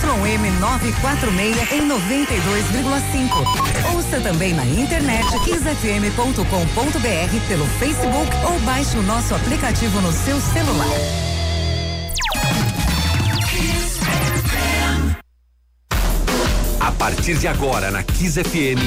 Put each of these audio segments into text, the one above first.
ZYM 946 em 92,5. Ouça também na internet kizfm.com.br pelo Facebook ou baixe o nosso aplicativo no seu celular. A partir de agora na Kiss FM,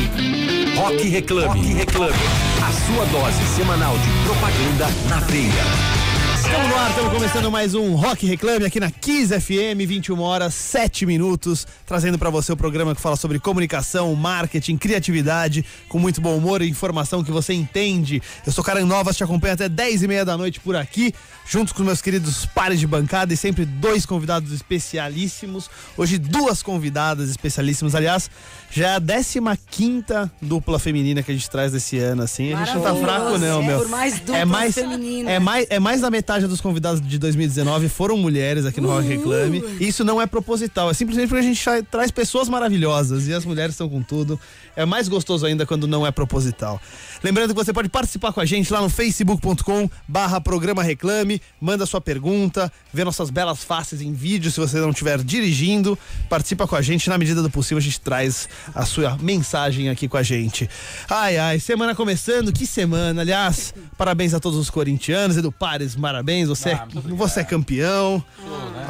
Rock Reclame. Rock Reclame. A sua dose semanal de propaganda na veia. Estamos no ar, estamos começando mais um Rock Reclame aqui na Kiss FM, 21 horas 7 minutos, trazendo para você o programa que fala sobre comunicação, marketing, criatividade, com muito bom humor e informação que você entende. Eu sou Karen Novas, te acompanho até 10 e meia da noite por aqui, juntos com meus queridos pares de bancada e sempre dois convidados especialíssimos. Hoje duas convidadas especialíssimas, aliás, já é a 15 dupla feminina que a gente traz desse ano, assim. A gente não tá fraco, não, meu. Por mais duplas é mais, femininas. é mais, é mais da metade dos convidados de 2019 foram mulheres aqui no Rock Reclame. Isso não é proposital, é simplesmente porque a gente tra- traz pessoas maravilhosas e as mulheres estão com tudo. É mais gostoso ainda quando não é proposital. Lembrando que você pode participar com a gente lá no facebook.com barra programa reclame, manda sua pergunta, vê nossas belas faces em vídeo se você não estiver dirigindo. Participa com a gente, na medida do possível a gente traz a sua mensagem aqui com a gente. Ai, ai, semana começando, que semana. Aliás, parabéns a todos os corintianos, Edu Pares, parabéns, você, é, você é campeão.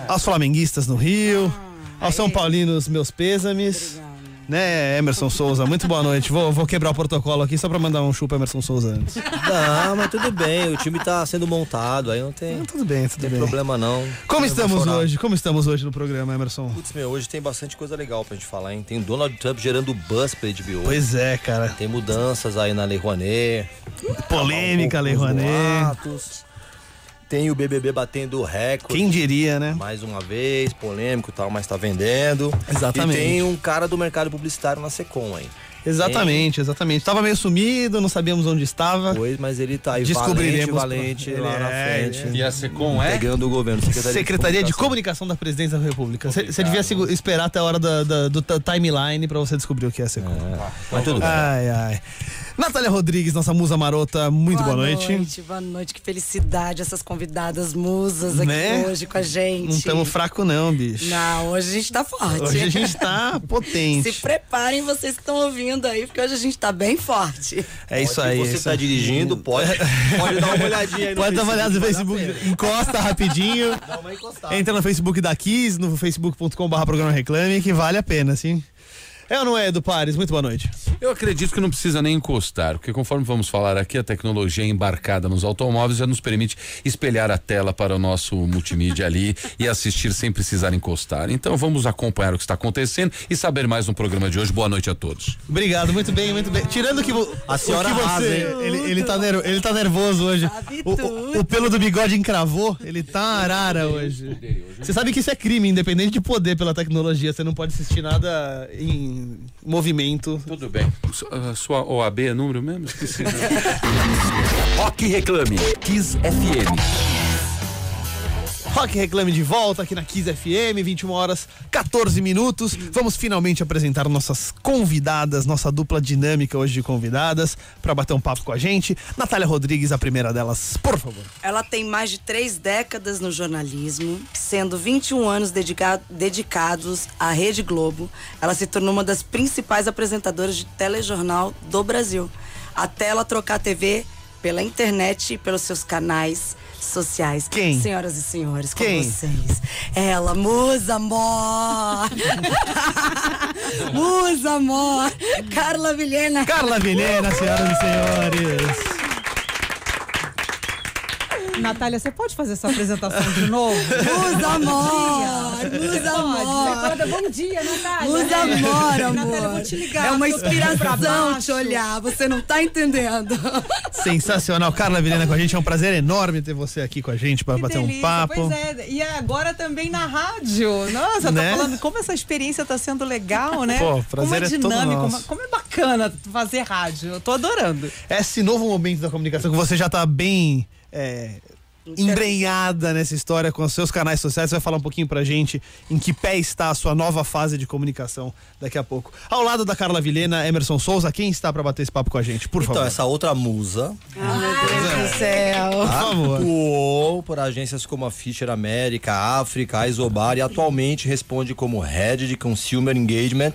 Aos flamenguistas no Rio, aos São Paulinos, meus pêsames. Né, Emerson Souza, muito boa noite. Vou, vou quebrar o protocolo aqui só pra mandar um chupa Emerson Souza antes. Não, mas tudo bem, o time tá sendo montado, aí não tem, Não, tudo bem, tudo tem bem. problema não. Como estamos hoje? Como estamos hoje no programa, Emerson? Putz, meu, hoje tem bastante coisa legal pra gente falar, hein? Tem o Donald Trump gerando buzz pra HBO. Pois é, cara. Tem mudanças aí na Lei Rouanet. Polêmica, Lei Os Rouanet. boatos. Tem o BBB batendo recorde. Quem diria, né? Mais uma vez, polêmico e tal, mas tá vendendo. Exatamente. E tem um cara do mercado publicitário na Secom aí. Exatamente, exatamente. Tava meio sumido, não sabíamos onde estava. Pois, mas ele tá aí Descobriremos. valente, valente lá na é, frente. E a Secom é? Pegando o governo. Secretaria de Comunicação da Presidência da República. Você devia esperar até a hora da- da- do timeline pra você descobrir o que é a Secom. Mas tudo bem. Ai, ai. Natália Rodrigues, nossa musa marota, muito boa, noite. Boa noite, que felicidade essas convidadas musas aqui Né? hoje com a gente. Não estamos fraco não, bicho. Não, hoje a gente tá forte. Hoje a gente tá potente. Se preparem vocês que estão ouvindo aí, porque hoje a gente tá bem forte. É isso Se aí. você isso tá aí. dirigindo, pode, pode dar uma olhadinha aí no Pode dar uma olhada no Facebook, encosta rapidinho. Dá uma encostada. Entra no Facebook da Kiss, no facebook.com.br programa reclame, que vale a pena, sim. É ou não é, Edu Pares? Muito boa noite. Eu acredito que não precisa nem encostar, porque conforme vamos falar aqui, a tecnologia embarcada nos automóveis já nos permite espelhar a tela para o nosso multimídia ali e assistir sem precisar encostar. Então vamos acompanhar o que está acontecendo e saber mais no programa de hoje. Boa noite a todos. Obrigado, muito bem, muito bem. Tirando que vo- A senhora que arrasa, você, ele, ele, tá ner- ele tá nervoso hoje. O, o, o pelo do bigode encravou, ele tá arara hoje. Você sabe que isso é crime, independente de poder pela tecnologia. Você não pode assistir nada em movimento. Tudo bem. Su- a Sua OAB é número mesmo? Esqueci. né? Rock Reclame. Kiss FM. Rock Reclame de volta aqui na Kiss FM, 21 horas 14 minutos. Vamos finalmente apresentar nossas convidadas, nossa dupla dinâmica hoje de convidadas, para bater um papo com a gente. Natália Rodrigues, a primeira delas, por favor. Ela tem mais de três décadas no jornalismo, sendo 21 anos dedica- dedicados à Rede Globo. Ela se tornou uma das principais apresentadoras de telejornal do Brasil. Até ela trocar a TV pela internet e pelos seus canais sociais. Quem? Senhoras e senhores, com Quem? vocês. Ela, Musa Amor! Musa Amor! Carla Vilhena! Carla Vilhena, senhoras e senhores. Natália, você pode fazer essa apresentação de novo? Musa Amor! Pode. Amor! Bom dia, Natália. Musa amor, amor. Natália, vou te ligar. É uma inspiração te olhar, você não tá entendendo. Sensacional. Carla Vilhena com a gente. É um prazer enorme ter você aqui com a gente para bater um delícia, papo. Pois é, e agora também na rádio. Nossa, Né? tá falando como essa experiência tá sendo legal, né? Pô, prazer como é é todo dinâmico, nosso. como- como é bacana fazer rádio. Eu tô adorando. Esse novo momento da comunicação que você já tá bem é, embrenhada nessa história com os seus canais sociais. Você vai falar um pouquinho pra gente em que pé está a sua nova fase de comunicação daqui a pouco. Ao lado da Carla Vilhena, Emerson Souza, quem está pra bater esse papo com a gente? Por Então, favor. essa outra musa Ai, meu Deus do céu. Por favor. atuou por agências como a Fisher América, África, a Isobar e atualmente responde como Head de Consumer Engagement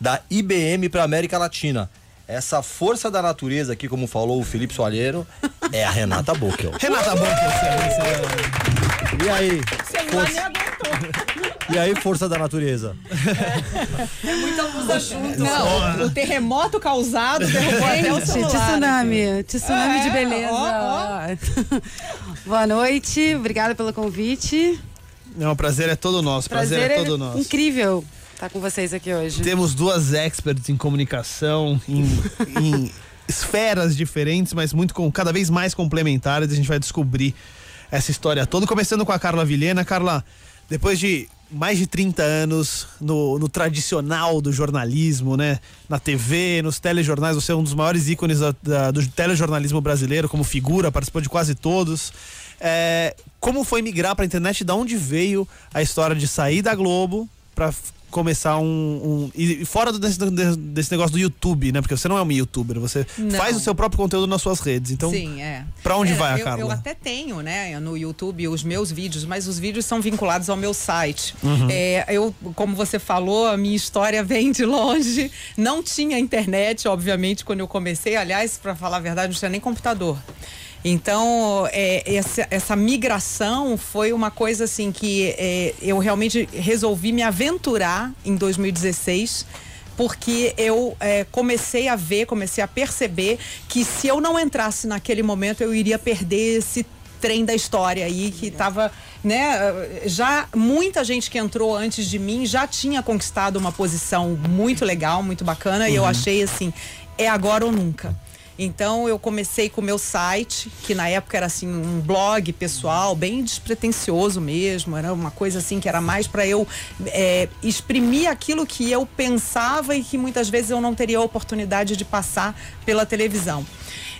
da IBM para América Latina. Essa força da natureza aqui, como falou o Felipe Soalheiro, é a Renata Bockel. Renata Boca, E aí? aguentou. E aí, força da natureza? Muita musa junto. Não, o terremoto causado derrubou até o celular. tsunami, tsunami É, de beleza. ó, Boa noite, obrigada pelo convite. Não, o prazer é todo nosso. Prazer, Prazer é todo nosso. incrível estar com vocês aqui hoje. Temos duas experts em comunicação, em, em esferas diferentes, mas muito com cada vez mais complementares. A gente vai descobrir essa história toda. Começando com a Carla Vilhena. Carla, depois de mais de 30 anos no, no tradicional do jornalismo, né? Na TV, nos telejornais, você é um dos maiores ícones da- da- do telejornalismo brasileiro, como figura, participou de quase todos. É, como foi migrar para a internet? Da onde veio a história de sair da Globo para começar um, um- e fora desse, desse negócio do YouTube, né? Porque você não é um youtuber, você Não. faz o seu próprio conteúdo nas suas redes. Então, Sim, é. pra onde É, vai a eu, Carla? Eu até tenho, né, no YouTube os meus vídeos, mas os vídeos são vinculados ao meu site. Uhum. É, eu, como você falou, a minha história vem de longe. Não tinha internet, obviamente, quando eu comecei. Aliás, para falar a verdade, não tinha nem computador. Então, é, essa, essa migração foi uma coisa assim que é, eu realmente resolvi me aventurar em 2016 porque eu é, comecei a ver, comecei a perceber que se eu não entrasse naquele momento, eu iria perder esse trem da história aí que estava, né? Já muita gente que entrou antes de mim já tinha conquistado uma posição muito legal, muito bacana, e eu achei assim, é agora ou nunca. Então eu comecei com o meu site, que na época era assim um blog pessoal, bem despretensioso mesmo, era uma coisa assim que era mais para eu é, exprimir aquilo que eu pensava e que muitas vezes eu não teria a oportunidade de passar pela televisão.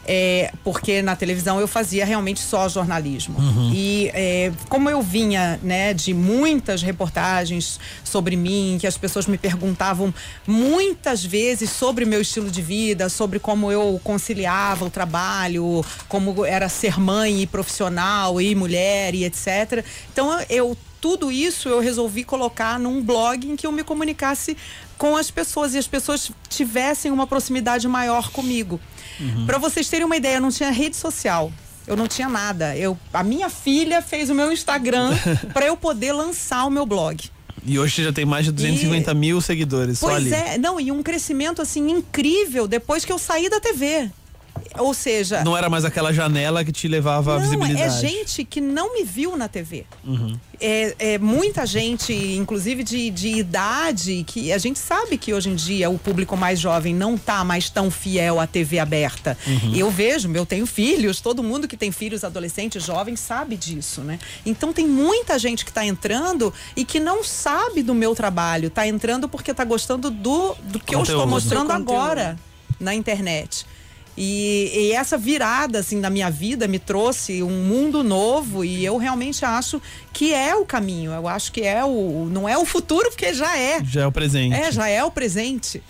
É, porque na televisão eu fazia realmente só jornalismo. E é, como eu vinha né, de muitas reportagens sobre mim, que as pessoas me perguntavam muitas vezes sobre meu estilo de vida, sobre como eu conciliava o trabalho, como era ser mãe e profissional e mulher e etc. Então eu tudo isso eu resolvi colocar num blog em que eu me comunicasse com as pessoas e as pessoas tivessem uma proximidade maior comigo. Para vocês terem uma ideia, eu não tinha rede social. Eu não tinha nada. Eu, a minha filha fez o meu Instagram para eu poder lançar o meu blog. E hoje você já tem mais de 250 mil seguidores Pois é, não, e um crescimento assim incrível depois que eu saí da TV. Ou seja, Não era mais aquela janela que te levava à não, visibilidade. é gente que não me viu na TV. É, é muita gente, inclusive de, de idade, que a gente sabe que hoje em dia o público mais jovem não tá mais tão fiel à TV aberta. Eu vejo, eu tenho filhos, todo mundo que tem filhos adolescentes, jovens, sabe disso, né? Então tem muita gente que tá entrando e que não sabe do meu trabalho, tá entrando porque tá gostando do, do que eu estou Conteúdo. mostrando Do conteúdo. agora na internet. E, e essa virada assim na minha vida me trouxe um mundo novo e eu realmente acho que é o caminho. Eu acho que é o não é o futuro porque já é. Já é o presente. É, já é o presente.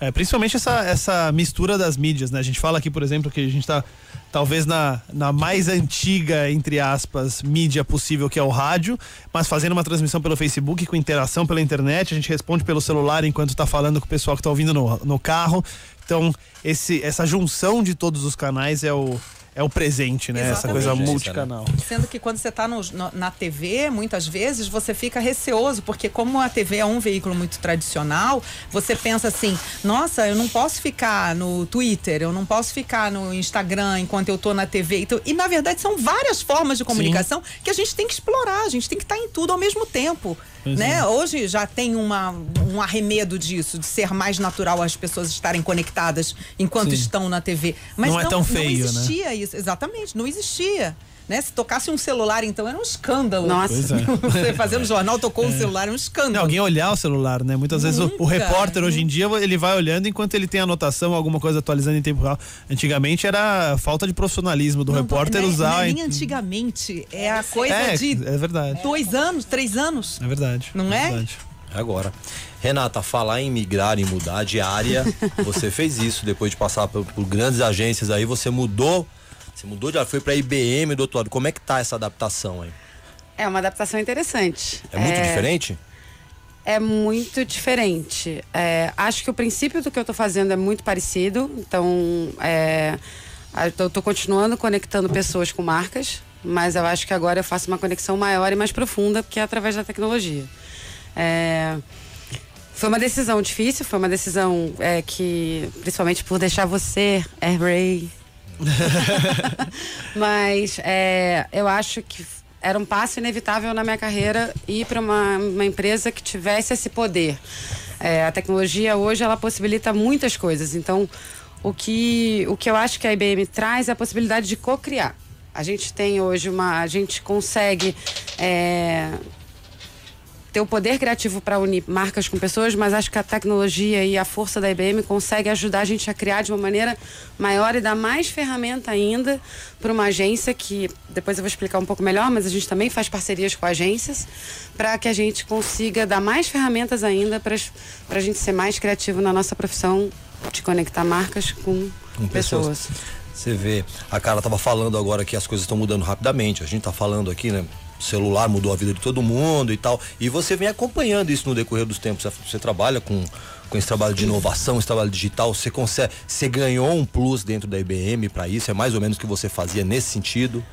É, principalmente essa, essa mistura das mídias, né? A gente fala aqui, por exemplo, que a gente tá talvez na, na mais antiga, entre aspas, mídia possível, que é o rádio, mas fazendo uma transmissão pelo Facebook, com interação pela internet, a gente responde pelo celular enquanto tá falando com o pessoal que tá ouvindo no, no carro. Então, esse, essa junção de todos os canais é o, é o presente, né? Essa coisa Exatamente. multicanal. Sendo que quando você está na TV, muitas vezes você fica receoso, porque como a TV é um veículo muito tradicional, você pensa assim, nossa, eu não posso ficar no Twitter, eu não posso ficar no Instagram enquanto eu tô na TV. Então, e na verdade são várias formas de comunicação que a gente tem que explorar, a gente tem que estar em tudo ao mesmo tempo. Pois né? é. Hoje já tem uma, um arremedo disso, de ser mais natural as pessoas estarem conectadas enquanto Sim. estão na TV. Mas Não é tão feio, né? não existia isso, exatamente, não existia. né? Se tocasse um celular, então, era um escândalo. Nossa. É. Você fazendo jornal, tocou um celular, é um escândalo. Não, alguém olhar o celular, né? Muitas vezes o, o Nunca. repórter hoje em dia ele vai olhando enquanto ele tem anotação, alguma coisa atualizando em tempo real. Antigamente era falta de profissionalismo do Não, repórter não é- usar. Não é em- nem antigamente, é a coisa é, de é verdade. dois anos, três anos. É verdade. Não é? verdade. Agora. Renata, falar em migrar, em mudar de área, você fez isso depois de passar por, por grandes agências aí, você mudou, você mudou de foi pra IBM do outro lado. Como é que tá essa adaptação aí? É uma adaptação interessante. É muito diferente? É muito diferente. É, acho que o princípio do que eu estou fazendo é muito parecido. Então, é, eu estou continuando conectando pessoas com marcas, mas eu acho que agora eu faço uma conexão maior e mais profunda, porque é através da tecnologia. É, foi uma decisão difícil, foi uma decisão é, que, principalmente por deixar você, Air Ray, mas é, eu acho que era um passo inevitável na minha carreira ir para uma, uma empresa que tivesse esse poder. É, a tecnologia hoje ela possibilita muitas coisas. Então, o que, o que eu acho que a IBM traz é a possibilidade de co-criar. A gente tem hoje uma. A gente consegue. é, ter o poder criativo para unir marcas com pessoas, mas acho que a tecnologia e a força da IBM consegue ajudar a gente a criar de uma maneira maior e dar mais ferramenta ainda para uma agência que depois eu vou explicar um pouco melhor, mas a gente também faz parcerias com agências para que a gente consiga dar mais ferramentas ainda para a gente ser mais criativo na nossa profissão de conectar marcas com, Com pessoas. pessoas. Você vê, a cara tava falando agora que as coisas estão mudando rapidamente. A gente tá falando aqui, né? Celular mudou a vida de todo mundo e tal. E você vem acompanhando isso no decorrer dos tempos. Você trabalha com, com esse trabalho de inovação, esse trabalho digital. Você consegue, você ganhou um plus dentro da IBM para isso? É mais ou menos o que você fazia nesse sentido?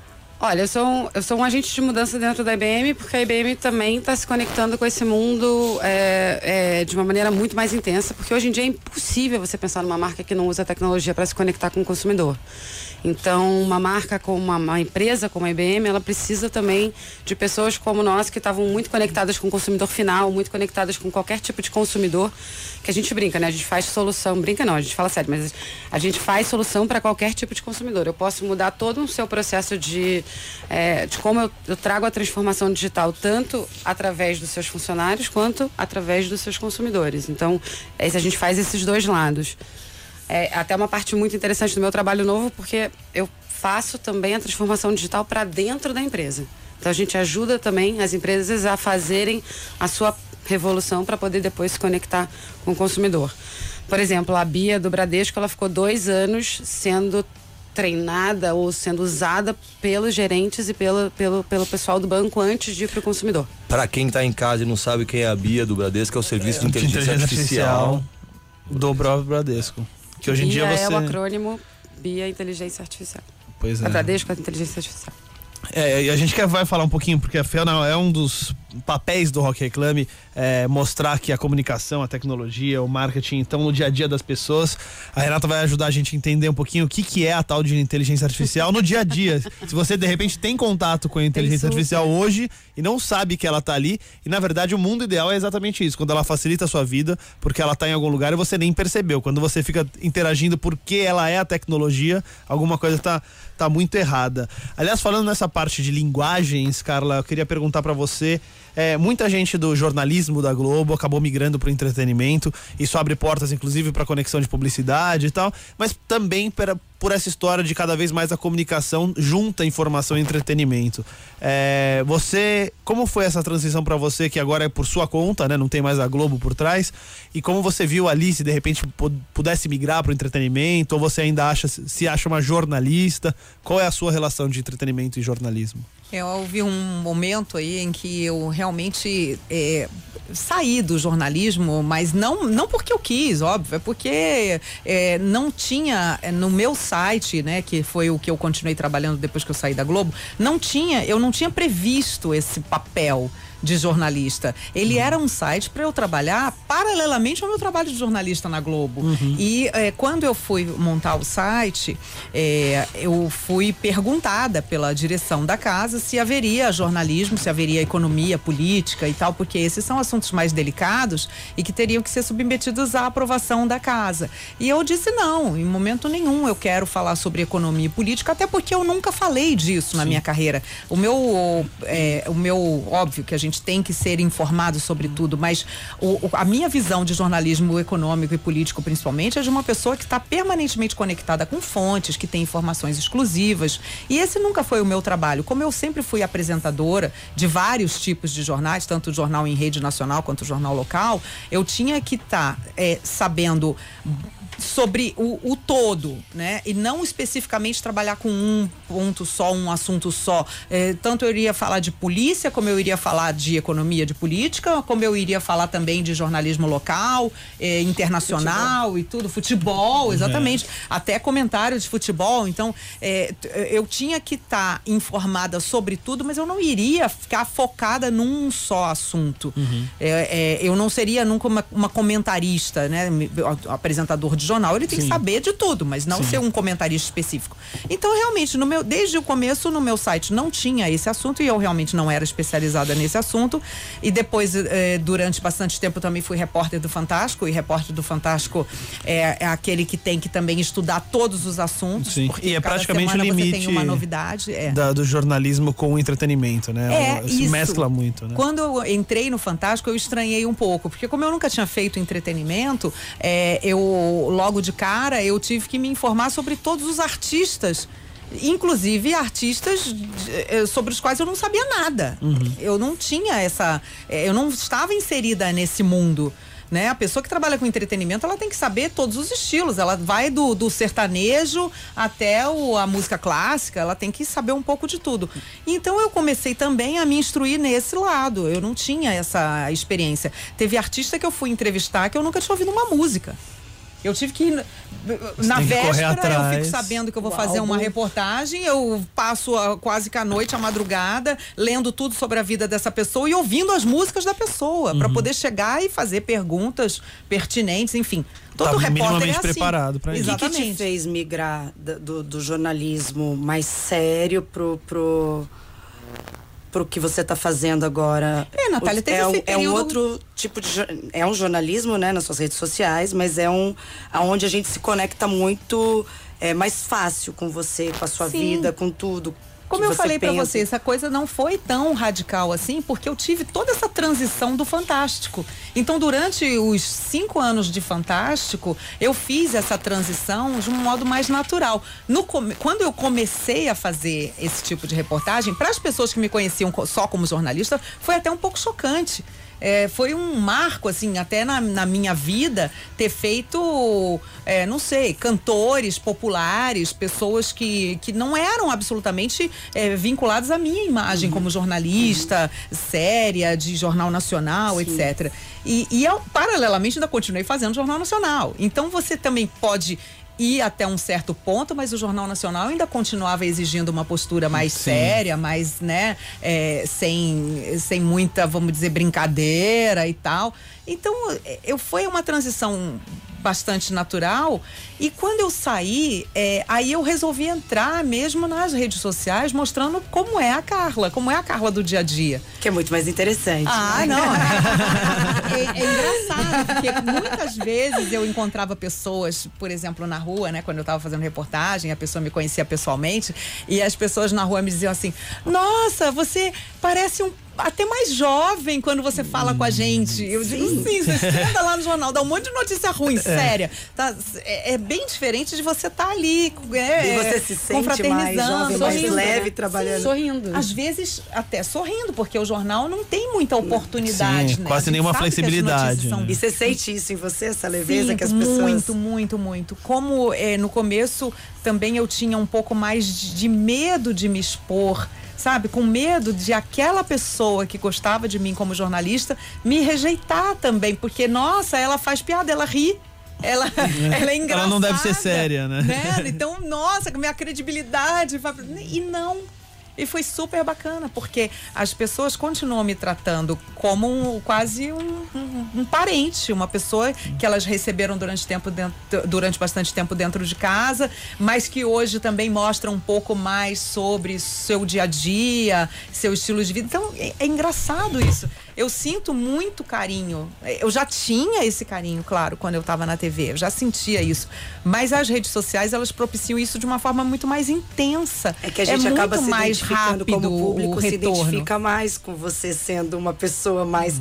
Olha, eu sou, um, eu sou um agente de mudança dentro da IBM, porque a IBM também está se conectando com esse mundo é, é, de uma maneira muito mais intensa, porque hoje em dia é impossível você pensar numa marca que não usa tecnologia para se conectar com o consumidor. Então, uma marca como uma, uma empresa como a IBM, ela precisa também de pessoas como nós que estavam muito conectadas com o consumidor final, muito conectadas com qualquer tipo de consumidor, que a gente brinca, né? A gente faz solução, brinca não, a gente fala sério, mas a gente faz solução para qualquer tipo de consumidor. Eu posso mudar todo o seu processo de, é, de como eu, eu trago a transformação digital, tanto através dos seus funcionários quanto através dos seus consumidores. Então, é, a gente faz esses dois lados. É até uma parte muito interessante do meu trabalho novo, porque eu faço também a transformação digital para dentro da empresa. Então a gente ajuda também as empresas a fazerem a sua revolução para poder depois se conectar com o consumidor. Por exemplo, a Bia do Bradesco, ela ficou dois anos sendo treinada ou sendo usada pelos gerentes e pelo, pelo, pelo pessoal do banco antes de ir para o consumidor. Para quem tá em casa e não sabe quem é a Bia do Bradesco, é o serviço de inteligência, artificial. do próprio Bradesco. Que hoje em dia você. é o acrônimo Bia Inteligência Artificial. Pois A é. Bradesco é Inteligência Artificial. É, e a gente quer, vai falar um pouquinho, porque afinal é um dos papéis do Rock Reclame é, mostrar que a comunicação, a tecnologia, o marketing estão no dia a dia das pessoas. A Renata vai ajudar a gente a entender um pouquinho o que, que é a tal de inteligência artificial no dia a dia. Se você de repente tem contato com a inteligência artificial hoje e não sabe que ela tá ali, e na verdade o mundo ideal é exatamente isso, quando ela facilita a sua vida, porque ela tá em algum lugar e você nem percebeu. Quando você fica interagindo porque ela é a tecnologia, alguma coisa tá, tá muito errada. Aliás, falando nessa parte de linguagens, Carla, eu queria perguntar pra você. É, muita gente do jornalismo da Globo acabou migrando para o entretenimento. Isso abre portas, inclusive, para conexão de publicidade e tal. Mas também pera- por essa história de cada vez mais a comunicação junta informação e entretenimento. É, você, como foi essa transição para você que agora é por sua conta, né? Não tem mais a Globo por trás. E como você viu ali se de repente pu- pudesse migrar para o entretenimento ou você ainda acha se acha uma jornalista? Qual é a sua relação de entretenimento e jornalismo? Eu houve um momento aí em que eu realmente é, saí do jornalismo, mas não, não porque eu quis, óbvio, é porque é, não tinha é, no meu site, né, que foi o que eu continuei trabalhando depois que eu saí da Globo, não tinha, eu não tinha previsto esse papel de jornalista. Ele era um site para eu trabalhar paralelamente ao meu trabalho de jornalista na Globo. E eh, quando eu fui montar o site, eh, eu fui perguntada pela direção da casa se haveria jornalismo, se haveria economia, política e tal, porque esses são assuntos mais delicados e que teriam que ser submetidos à aprovação da casa. E eu disse não, em momento nenhum eu quero falar sobre economia e política, até porque eu nunca falei disso na minha carreira. O meu, é, o meu, óbvio que a gente tem que ser informado sobre tudo, mas o- o- a minha visão de jornalismo econômico e político, principalmente, é de uma pessoa que está permanentemente conectada com fontes, que tem informações exclusivas. E esse nunca foi o meu trabalho. Como eu sempre fui apresentadora de vários tipos de jornais, tanto o jornal em rede nacional quanto o jornal local, eu tinha que estar sabendo sobre o, o todo, né? E não especificamente trabalhar com um ponto só, um assunto só. Eh, tanto eu iria falar de polícia, como eu iria falar de economia, de política, como eu iria falar também de jornalismo local, eh, internacional e tudo, futebol, exatamente. Até comentários de futebol. Então, t- eu tinha que estar informada sobre tudo, mas eu não iria ficar focada num só assunto. É, é, eu não seria nunca uma, uma comentarista, né? Apresentador de ele tem que saber de tudo, mas não ser um comentarista específico. Então, realmente, no meu, desde o começo, no meu site não tinha esse assunto e eu realmente não era especializada nesse assunto. E depois, eh, durante bastante tempo, também fui repórter do Fantástico, e repórter do Fantástico é, é aquele que tem que também estudar todos os assuntos. Sim. porque E é praticamente o limite tem uma novidade. É. Da- do jornalismo com o entretenimento, né? É, Se isso. mescla muito, né? Quando eu entrei no Fantástico, eu estranhei um pouco, porque como eu nunca tinha feito entretenimento, é, eu logo de cara eu tive que me informar sobre todos os artistas. Inclusive artistas eh, sobre os quais eu não sabia nada. Eu não tinha essa. eh, Eu não estava inserida nesse mundo. Né? A pessoa que trabalha com entretenimento, ela tem que saber todos os estilos. Ela vai do, do sertanejo até o- a música clássica, ela tem que saber um pouco de tudo. Então eu comecei também a me instruir nesse lado. Eu não tinha essa experiência. Teve artista que eu fui entrevistar que eu nunca tinha ouvido uma música. Eu tive que ir na- que véspera, eu fico sabendo que eu vou fazer uma reportagem, eu passo a- quase que a noite, a madrugada, lendo tudo sobre a vida dessa pessoa e ouvindo as músicas da pessoa, para poder chegar e fazer perguntas pertinentes, enfim. Todo Tá repórter é assim. preparado pra isso. O que, que te Exatamente. fez migrar do, do jornalismo mais sério pro, pro, pro que você está fazendo agora? É, Natália, teve é, um- esse é um período- outro tipo de é um jornalismo, né, nas suas redes sociais, mas é um aonde a gente se conecta muito é mais fácil com você, com a sua Sim. vida, com tudo. Como eu falei pra pensa. você, essa coisa não foi tão radical assim, porque eu tive toda essa transição do Fantástico. Então, durante os cinco anos de Fantástico, eu fiz essa transição de um modo mais natural. No quando eu comecei a fazer esse tipo de reportagem, para as pessoas que me conheciam co- só como jornalista, foi até um pouco chocante. É, foi um marco, assim, até na, na minha vida, ter feito, é, não sei, cantores populares, pessoas que, que não eram absolutamente é, vinculadas à minha imagem como jornalista, séria, de jornal nacional, etc. E, e eu, paralelamente, ainda continuei fazendo jornal nacional. Então, você também pode ir até um certo ponto, mas o Jornal Nacional ainda continuava exigindo uma postura mais séria, mais, né, é, sem, sem muita, vamos dizer, brincadeira e tal. Então, é, eu foi uma transição bastante natural e quando eu saí, é, aí eu resolvi entrar mesmo nas redes sociais mostrando como é a Carla, como é a Carla do dia a dia. Que é muito mais interessante. Ah, né? não. É, é engraçado, porque muitas vezes eu encontrava pessoas, por exemplo, na rua, né? Quando eu estava fazendo reportagem, a pessoa me conhecia pessoalmente, e as pessoas na rua me diziam assim: Nossa, você parece um. Até mais jovem quando você fala com a gente. Eu digo, sim, você anda lá no jornal, dá um monte de notícia ruim, séria. Tá, é, é bem diferente de você estar ali. É, E você se sente mais confraternizando, jovem, mais sorrindo, leve né? trabalhando. Sorrindo. Às vezes até sorrindo, porque o jornal não tem muita oportunidade, Sim, né? quase nenhuma flexibilidade, são né? E você sente isso em você, essa leveza Sinto que as pessoas. Muito, muito, muito. Como eh, no começo também eu tinha um pouco mais de medo de me expor. Sabe, com medo de aquela pessoa que gostava de mim como jornalista me rejeitar também, porque, nossa, ela faz piada, ela ri. Ela, ela é engraçada. Ela não deve ser séria, né? Então, nossa, minha credibilidade. E não. E foi super bacana, porque as pessoas continuam me tratando como um, quase um, um, um parente, uma pessoa que elas receberam durante, tempo dentro, durante bastante tempo dentro de casa, mas que hoje também mostram um pouco mais sobre seu dia a dia, seu estilo de vida. Então é, é engraçado isso. Eu sinto muito carinho. Eu já tinha esse carinho, claro, quando eu estava na TV. Eu já sentia isso. Mas as redes sociais, elas propiciam isso de uma forma muito mais intensa. É que a gente é acaba se mais identificando rápido como público, o se identifica mais com você sendo uma pessoa mais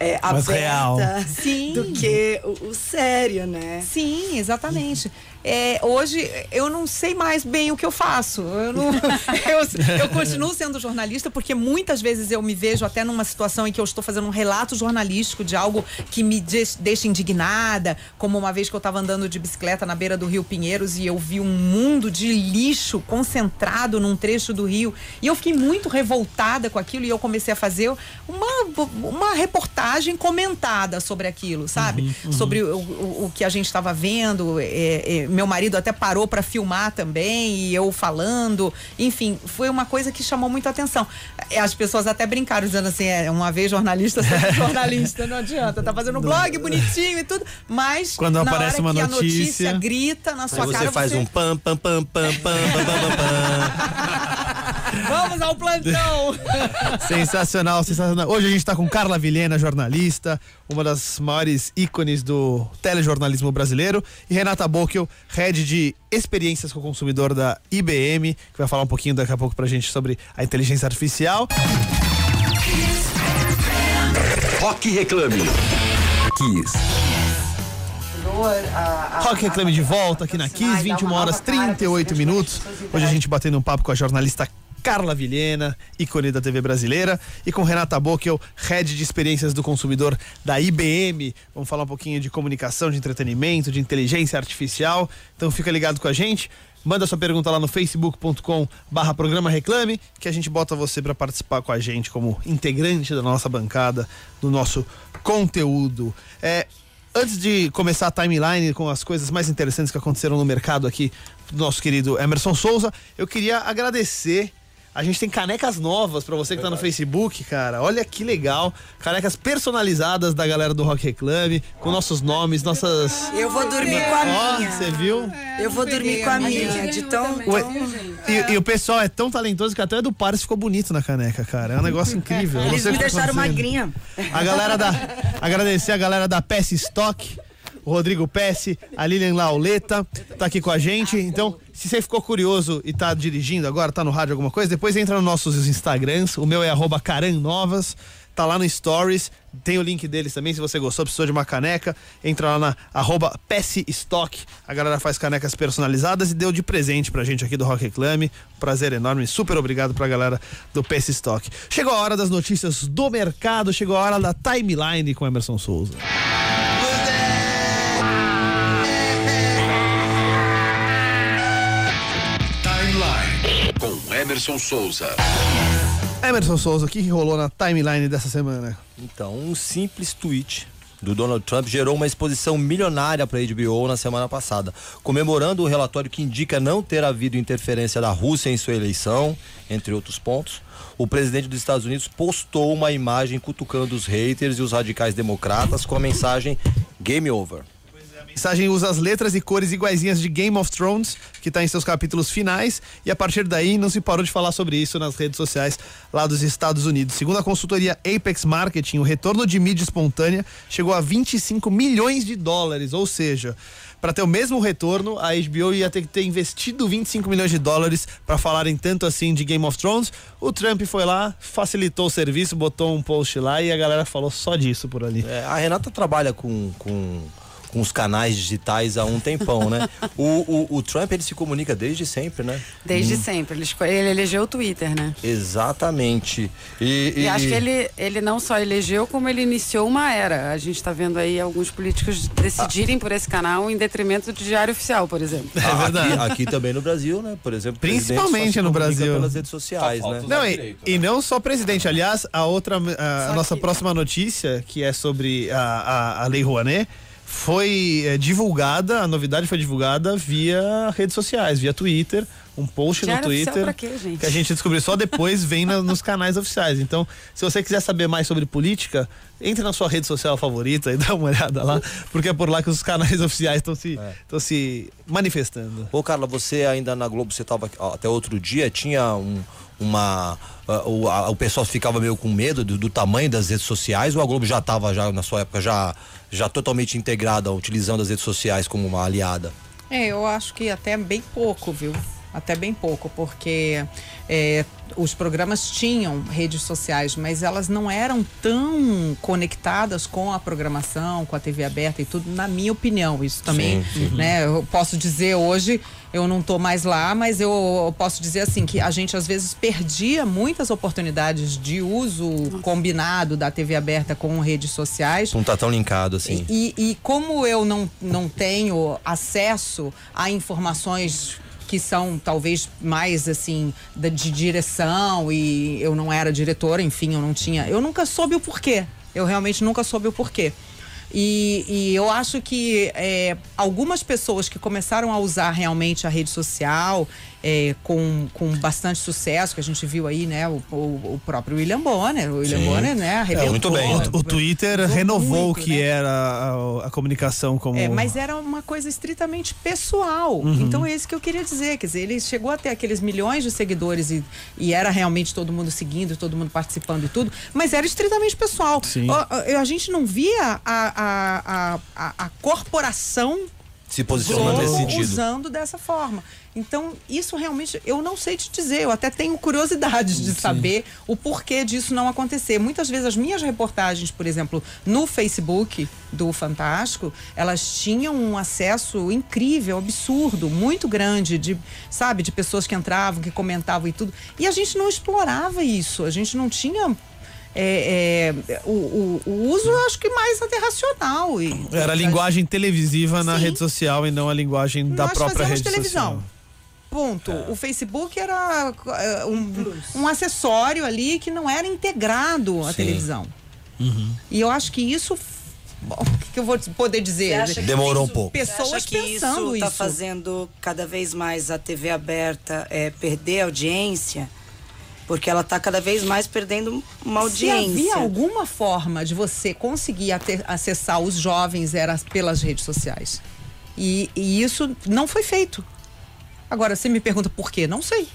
é, Mais aberta real. Sim. do que o, o sério, né? Sim, exatamente. É, hoje eu não sei mais bem o que eu faço. Eu, não, eu, eu continuo sendo jornalista porque muitas vezes eu me vejo até numa situação em que eu estou fazendo um relato jornalístico de algo que me deixa indignada, como uma vez que eu estava andando de bicicleta na beira do Rio Pinheiros e eu vi um mundo de lixo concentrado num trecho do rio e eu fiquei muito revoltada com aquilo e eu comecei a fazer uma, uma reportagem comentada sobre aquilo, sabe? Sobre o, o, o que a gente estava vendo. é, é, meu marido até parou para filmar também e eu falando. Enfim, foi uma coisa que chamou muito a atenção. É, As pessoas até brincaram dizendo assim, é uma vez jornalista, sempre jornalista, não adianta. Tá fazendo blog bonitinho e tudo, mas Quando aparece uma notícia- notícia grita na sua você cara, faz você... um pam, pam, pam, pam, pam, pam, pam, pam, Vamos ao plantão! Sensacional, sensacional. Hoje a gente tá com Carla Vilhena, jornalista, uma das maiores ícones do telejornalismo brasileiro, e Renata Bockel, head de experiências com o consumidor da IBM, que vai falar um pouquinho daqui a pouco pra gente sobre a inteligência artificial. Rock Reclame. Kiss. Rock Reclame de volta aqui na Kiss, 21 horas 38 minutos. Hoje a gente batendo um papo com a jornalista Carla Vilhena, ícone da TV brasileira, e com Renata Bockel, head de experiências do consumidor da IBM. Vamos falar um pouquinho de comunicação, de entretenimento, de inteligência artificial. Então fica ligado com a gente. Manda sua pergunta lá no facebook.com barra programa reclame, que a gente bota você para participar com a gente como integrante da nossa bancada, do nosso conteúdo. É, Antes de começar a timeline com as coisas mais interessantes que aconteceram no mercado aqui do nosso querido Emerson Souza, eu queria agradecer. A gente tem canecas novas pra você que tá no Facebook, cara. Olha que legal. Canecas personalizadas da galera do Rock Reclame, com nossos nomes, nossas. Eu vou dormir com a Ó, minha. você viu? Eu vou dormir com a minha. De tão. E, e o pessoal é tão talentoso que até o do Paris ficou bonito na caneca, cara. É um negócio incrível. Eu não Eles me tá deixaram magrinha. A galera da. Agradecer a galera da PS Stock, o Rodrigo Pesce, a Lilian Lauleta, tá aqui com a gente. Então, se você ficou curioso e tá dirigindo agora, tá no rádio alguma coisa, depois entra nos nossos Instagrams. O meu é carannovas. Tá lá no Stories, tem o link deles também, se você gostou, precisou de uma caneca, entra lá na arroba Stock, a galera faz canecas personalizadas e deu de presente pra gente aqui do Rock Reclame, prazer enorme, super obrigado pra galera do PS Stock. Chegou a hora das notícias do mercado, chegou a hora da timeline com Emerson Souza. Emerson Souza. Emerson Souza, o que rolou na timeline dessa semana? Então, um simples tweet do Donald Trump gerou uma exposição milionária para a HBO na semana passada, comemorando o relatório que indica não ter havido interferência da Rússia em sua eleição, entre outros pontos. O presidente dos Estados Unidos postou uma imagem cutucando os haters e os radicais democratas com a mensagem Game Over. Mensagem usa as letras e cores iguaizinhas de Game of Thrones, que está em seus capítulos finais, e a partir daí não se parou de falar sobre isso nas redes sociais lá dos Estados Unidos. Segundo a consultoria Apex Marketing, o retorno de mídia espontânea chegou a 25 milhões de dólares, ou seja, para ter o mesmo retorno, a HBO ia ter que ter investido 25 milhões de dólares para falarem tanto assim de Game of Thrones. O Trump foi lá, facilitou o serviço, botou um post lá e a galera falou só disso por ali. É, a Renata trabalha com, com, com os canais digitais há um tempão, né? O, o, o Trump, ele se comunica desde sempre, né? Desde sempre. Ele, ele elegeu o Twitter, né? Exatamente. E, E, acho que ele, ele não só elegeu, como ele iniciou uma era. A gente está vendo aí alguns políticos decidirem por esse canal em detrimento do Diário Oficial, por exemplo. Ah, verdade. Aqui, aqui também no Brasil, né? Por exemplo, Principalmente no Brasil. pelas redes sociais, Só né? Não, e, direito, e não só presidente. Aliás, a outra, a, a nossa próxima notícia, que é sobre a, a, a Lei Rouanet, foi é, divulgada, a novidade foi divulgada via redes sociais, via Twitter. um post Diário no Twitter pra quê, gente? que a gente descobriu só depois, vem na- nos canais oficiais. Então, se você quiser saber mais sobre política, entre na sua rede social favorita e dá uma olhada lá, porque é por lá que os canais oficiais estão se, estão se manifestando. Ô, Carla, você ainda na Globo, você estava até outro dia, tinha um, uma. o, a- o pessoal ficava meio com medo do, do tamanho das redes sociais ou a Globo já estava, já, na sua época, já, já totalmente integrada, utilizando as redes sociais como uma aliada? É, eu acho que até bem pouco, viu? Até bem pouco, porque é, os programas tinham redes sociais, mas elas não eram tão conectadas com a programação, com a TV aberta e tudo, na minha opinião. Isso também, né? Eu posso dizer hoje, eu não tô mais lá, mas eu posso dizer assim que a gente às vezes perdia muitas oportunidades de uso combinado da TV aberta com redes sociais. Não tá tão linkado assim. E, e como eu não, não tenho acesso a informações que são talvez mais assim da- de direção e eu não era diretora, enfim, eu não tinha, eu nunca soube o porquê. Eu realmente nunca soube o porquê. E, e eu acho que é, algumas pessoas que começaram a usar realmente a rede social é, com, com bastante sucesso, que a gente viu aí, né? O, o, o próprio William Bonner. O William Sim. Bonner, né? Arrebentou. muito bem? O, o Twitter renovou muito, o que né? era a, a comunicação como. É, mas era uma coisa estritamente pessoal. Uhum. Então é isso que eu queria dizer. Quer dizer, ele chegou a ter aqueles milhões de seguidores e, e era realmente todo mundo seguindo, todo mundo participando e tudo, mas era estritamente pessoal. Sim. Ó, ó, A, gente não via a, a, a, a, a corporação Se posicionando nesse sentido. usando dessa forma. Então, isso realmente, eu não sei te dizer, eu até tenho curiosidade de saber o porquê disso não acontecer. Muitas vezes as minhas reportagens, por exemplo, no Facebook do Fantástico, elas tinham um acesso incrível, absurdo, muito grande, de, sabe, de pessoas que entravam, que comentavam e tudo. E a gente não explorava isso, a gente não tinha. É, é, o, o- o uso, eu acho que mais até racional. E, Era a linguagem televisiva na Sim. rede social e não a linguagem da Nós própria fazíamos rede televisão. social. Ponto. O Facebook era é, um, um acessório ali que não era integrado à Sim. televisão. Uhum. E eu acho que isso. Bom, o que, que eu vou poder dizer? Você acha que Demorou isso- um pouco. você Pessoas acha que pensando isso tá isso. fazendo cada vez mais a TV aberta é, perder audiência? Porque ela tá cada vez mais perdendo uma Se audiência. havia alguma forma de você conseguir acessar os jovens era pelas redes sociais. E, e isso não foi feito. Agora, você me pergunta por quê? Não sei.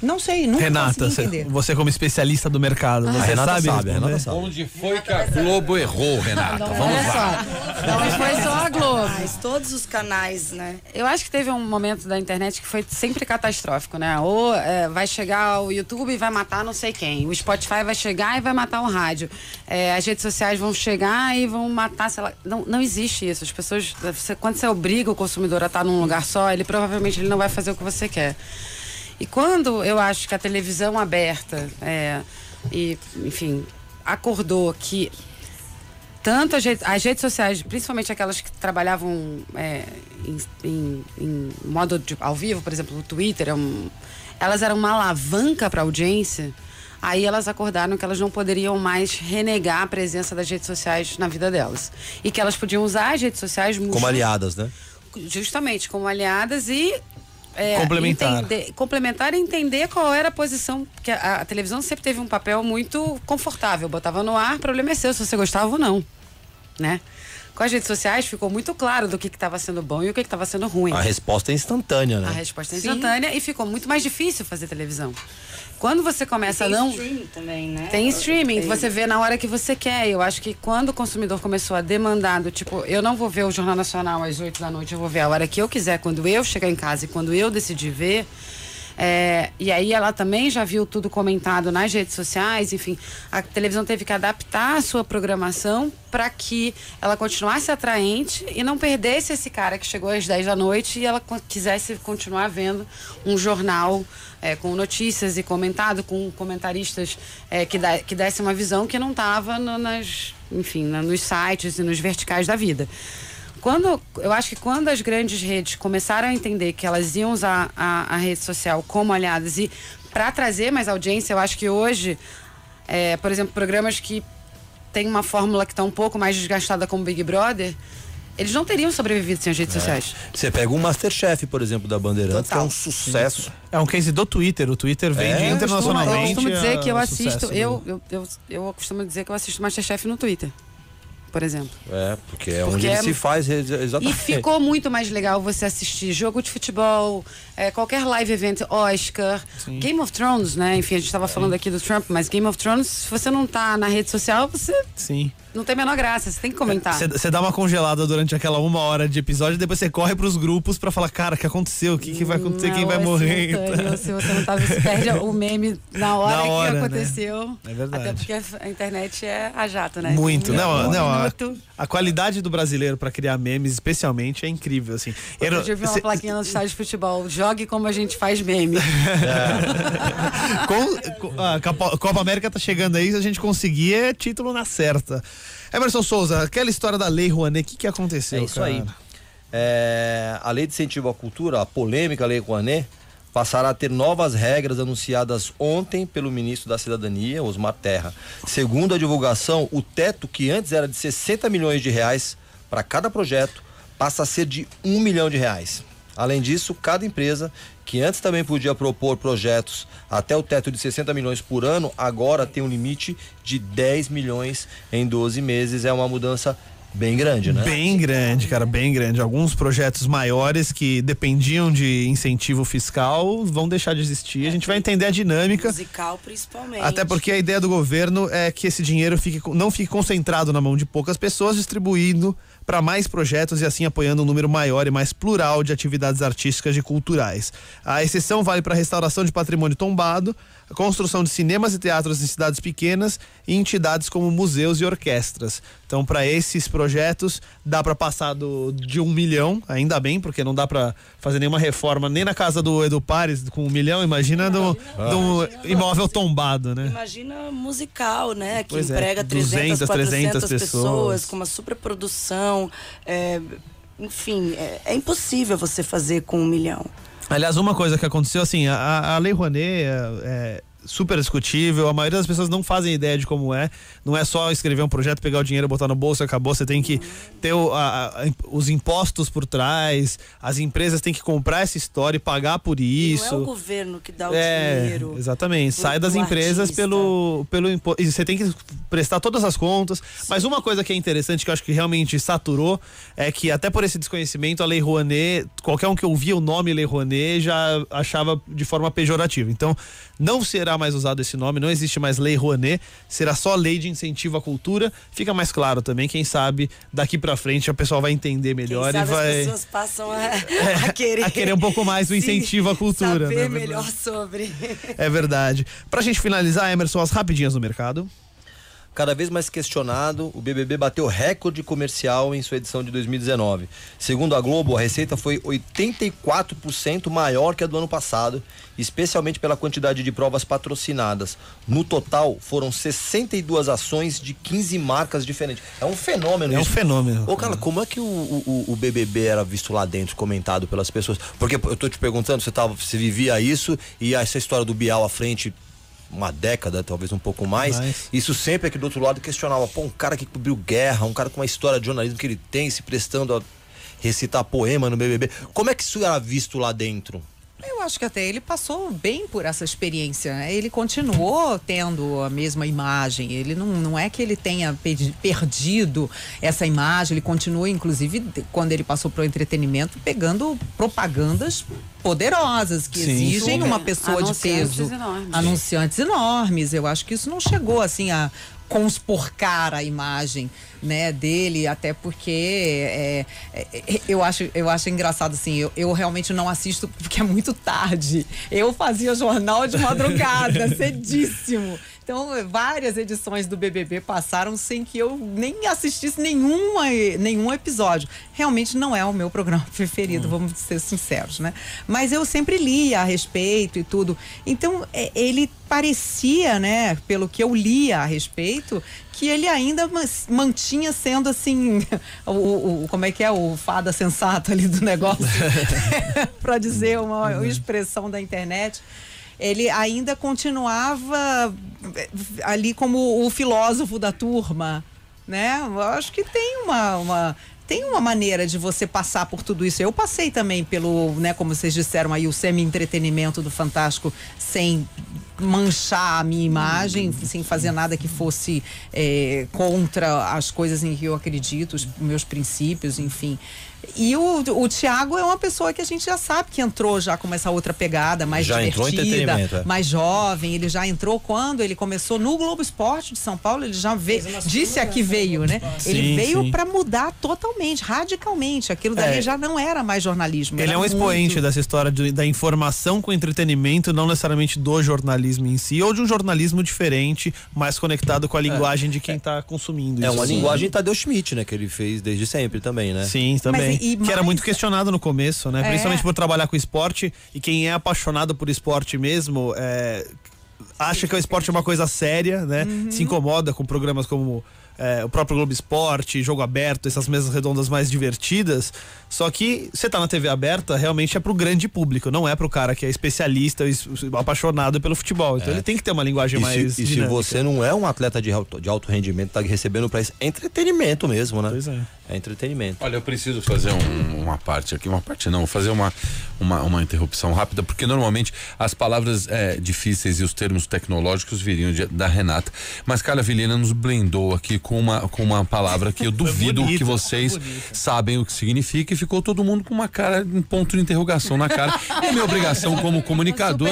Não sei, nunca Renata, consegui você, você como especialista do mercado, A você Renata sabe? sabe, Renata responder? sabe. Onde foi que a Globo errou, Renata? Vamos Olha lá. só, não foi só a Globo. Mas todos os canais, né? Eu acho que teve um momento da internet que foi sempre catastrófico, né? Ou é, vai chegar o YouTube e vai matar não sei quem. O Spotify vai chegar e vai matar o rádio. É, as redes sociais vão chegar e vão matar, sei lá. Não, não existe isso. As pessoas. você- quando você obriga o consumidor a estar num lugar só, ele provavelmente ele não vai fazer o que você quer. E quando eu acho que a televisão aberta, é, e, enfim, acordou que tanto as redes, as redes sociais, principalmente aquelas que trabalhavam é, em, em- em modo de- ao vivo, por exemplo, o Twitter, é um- elas eram uma alavanca para a audiência. Aí elas acordaram que elas não poderiam mais renegar a presença das redes sociais na vida delas. E que elas podiam usar as redes sociais Como aliadas, né? justamente como aliadas e é, Complementar. entender- complementar e entender qual era a posição porque a, a televisão sempre teve um papel muito confortável botava no ar problema é seu se você gostava ou não né com as redes sociais ficou muito claro do que estava sendo bom e o que estava sendo ruim A resposta é instantânea, a né? resposta é instantânea e ficou muito mais difícil fazer televisão quando você começa a Tem não streaming também, né? tem streaming, Tem. você vê na hora que você quer. Eu acho que quando o consumidor começou a demandar do tipo, eu não vou ver o Jornal Nacional às 8 da noite, eu vou ver a hora que eu quiser, quando eu chegar em casa e quando eu decidir ver. É, e aí ela também já viu tudo comentado nas redes sociais, enfim, a televisão teve que adaptar a sua programação para que ela continuasse atraente e não perdesse esse cara que chegou às 10 da noite e ela quisesse continuar vendo um jornal é, com notícias e comentado com comentaristas é, que, dá, que desse uma visão que não estava nas, enfim, nos sites e nos verticais da vida. Quando, eu acho que quando as grandes redes começaram a entender que elas iam usar a, a rede social como aliadas e para trazer mais audiência, eu acho que hoje, é, por exemplo, programas que têm uma fórmula que está um pouco mais desgastada como Big Brother, eles não teriam sobrevivido sem as redes sociais. Você pega o Masterchef, por exemplo, da Bandeirantes, que é um sucesso. É um case do Twitter. O Twitter vende É, Eu internacionalmente. costumo dizer é que eu um assisto, sucesso eu, eu, eu, eu costumo dizer que eu assisto Masterchef no Twitter, por exemplo. É, porque é Porque onde ele é- se faz ex- E exatamente. ficou muito mais legal você assistir jogo de futebol, é, qualquer live event, Oscar, Game of Thrones, né? Enfim, a gente estava falando aqui do Trump, mas Game of Thrones, se você não tá na rede social, você Sim. Não tem a menor graça, você tem que comentar. Você dá uma congelada durante aquela uma hora de episódio e depois você corre pros grupos pra falar, cara, o que aconteceu? O que, que vai acontecer? Quem Não, vai é morrer? simultâneo, Se você não tava, você perde o meme na hora, Na hora, que né? aconteceu. É verdade. Até porque a internet é a jato, né? Muito, Um não, não, a, a qualidade do brasileiro pra criar memes, especialmente, é incrível, assim. Outro dia eu vi uma cê- plaquinha no estádio de futebol. Jogue como a gente faz meme. com, com- a Copa, Copa América tá chegando aí, se a gente conseguir é título na certa. Emerson Souza, aquela história da Lei Rouanet, o que, que aconteceu? É isso cara? aí. É, a lei de incentivo à cultura, a polêmica lei Rouanet, passará a ter novas regras anunciadas ontem pelo ministro da Cidadania, Osmar Terra. Segundo a divulgação, o teto que antes era de 60 milhões de reais para cada projeto passa a ser de 1 milhão de reais. Além disso, cada empresa que antes também podia propor projetos até o teto de 60 milhões por ano, agora tem um limite de 10 milhões em 12 meses. É uma mudança bem grande, né? Bem grande, cara, bem grande. Alguns projetos maiores que dependiam de incentivo fiscal vão deixar de existir. A gente vai entender a dinâmica. Musical, principalmente. Até porque a ideia do governo é que esse dinheiro fique, não fique concentrado na mão de poucas pessoas, distribuindo para mais projetos e assim apoiando um número maior e mais plural de atividades artísticas e culturais. A exceção vale para a restauração de patrimônio tombado, a construção de cinemas e teatros em cidades pequenas e entidades como museus e orquestras. Então, para esses projetos, dá para passar do, de um milhão, ainda bem, porque não dá para fazer nenhuma reforma nem na casa do Edu Pares com um milhão, imagina do, do imóvel tombado, né? Imagina musical, né? Que Pois é, emprega 300, 200, 400 300 pessoas, pessoas. com uma superprodução. É, enfim, é, é impossível você fazer com um milhão. Aliás, uma coisa que aconteceu, assim, a, a Lei Rouanet é, é super discutível, a maioria das pessoas não fazem ideia de como é. Não é só escrever um projeto, pegar o dinheiro, botar no bolso e acabou. Você tem que ter o- a- a- os impostos por trás, as empresas têm que comprar essa história e pagar por isso. não é o governo que dá o É, dinheiro. exatamente. Sai das empresas artista. pelo pelo impo- e você tem que prestar todas as contas. Mas uma coisa que é interessante que eu acho que realmente saturou é que até por esse desconhecimento a Lei Rouanet, qualquer um que ouvia o nome Lei Rouanet já achava de forma pejorativa. Então, não será mais usado esse nome, não existe mais Lei Rouanet, será só Lei de Incentivo à Cultura. Fica mais claro também, quem sabe daqui pra frente o pessoal vai entender melhor e as vai pessoas passam a, a querer. a querer um pouco mais do incentivo à cultura, Saber né, melhor sobre. É verdade. Pra gente finalizar, Emerson, as rapidinhas no mercado. Cada vez mais questionado, o BBB bateu recorde comercial em sua edição de 2019. Segundo a Globo, a receita foi 84% maior que a do ano passado, especialmente pela quantidade de provas patrocinadas. No total, foram 62 ações de 15 marcas diferentes. É um fenômeno É um isso. fenômeno. Ô, cara, como é que o, o, o BBB era visto lá dentro, comentado pelas pessoas? Porque eu tô te perguntando, você, tava, você vivia isso e essa história do Bial à frente, uma década, talvez um pouco mais, Mais. isso sempre aqui do outro lado questionava, pô, um cara que cobriu guerra, um cara com uma história de jornalismo que ele tem, se prestando a recitar poema no BBB. Como é que isso era visto lá dentro? Eu acho que até ele passou bem por essa experiência. né? Ele continuou tendo a mesma imagem. Ele não, não é que ele tenha pe- perdido essa imagem. Ele continua, inclusive, quando ele passou para o entretenimento, pegando propagandas poderosas que Sim, exigem super. uma pessoa de Anunciantes peso. enormes. Anunciantes enormes. Eu acho que isso não chegou assim a conspurcar a imagem né dele até porque é, é, é, eu acho eu acho engraçado assim eu, eu realmente não assisto porque é muito tarde. Eu fazia jornal de madrugada cedíssimo então várias edições do BBB passaram sem que eu nem assistisse nenhuma nenhum episódio. Realmente não é o meu programa preferido vamos ser sinceros né? Mas eu sempre lia a respeito e tudo. Então é, ele parecia né pelo que eu lia a respeito que ele ainda mantinha sendo assim o, o- como é que é o fada sensata ali do negócio para dizer uma, uma expressão da internet ele ainda continuava eh, ali como o filósofo da turma né eu acho que tem uma, uma tem uma maneira de você passar por tudo isso. Eu passei também pelo, né, como vocês disseram aí, o semi-entretenimento do Fantástico sem manchar a minha imagem, sem fazer nada que fosse é, contra as coisas em que eu acredito, os meus princípios, enfim. E o, o Tiago é uma pessoa que a gente já sabe que entrou já com essa outra pegada, mais Já divertida, é. mais jovem. Ele já entrou quando ele começou no Globo Esporte de São Paulo. Ele já veio, disse aqui veio, né? ele Sim, veio sim. para mudar totalmente, radicalmente. Aquilo dali É. já não era mais jornalismo. Ele é um expoente muito- dessa história de- da informação com entretenimento, não necessariamente do jornalismo em si, ou de um jornalismo diferente, mais conectado com a linguagem de quem está consumindo É isso. uma Sim. linguagem Tadeu Schmidt, né? Que ele fez desde sempre também, né? Sim, também. Mas e- e que era mais- muito questionado no começo, né? É. Principalmente por trabalhar com esporte. E quem é apaixonado por esporte mesmo, é, acha que o esporte é uma coisa séria, né? Uhum. Se incomoda com programas como é, o próprio Globo Esporte, Jogo Aberto, essas mesas redondas mais divertidas. Só que você tá na TV aberta, realmente é pro grande público, não é pro cara que é especialista, es- apaixonado pelo futebol. Então ele tem que ter uma linguagem É. E, mais. se, e se você não é um atleta de alto, de alto rendimento, tá recebendo pra isso. É entretenimento mesmo, né? Pois é. É entretenimento. Olha, eu preciso fazer um- uma parte aqui, uma parte não, fazer uma, uma, uma interrupção rápida, porque normalmente as palavras é, difíceis e os termos tecnológicos viriam de- da Renata. Mas Carla Vilhena nos blendou aqui com uma, com uma palavra que eu duvido bonita, que vocês sabem o que significa e ficou todo mundo com uma cara, um ponto de interrogação na cara. E a minha obrigação como comunicador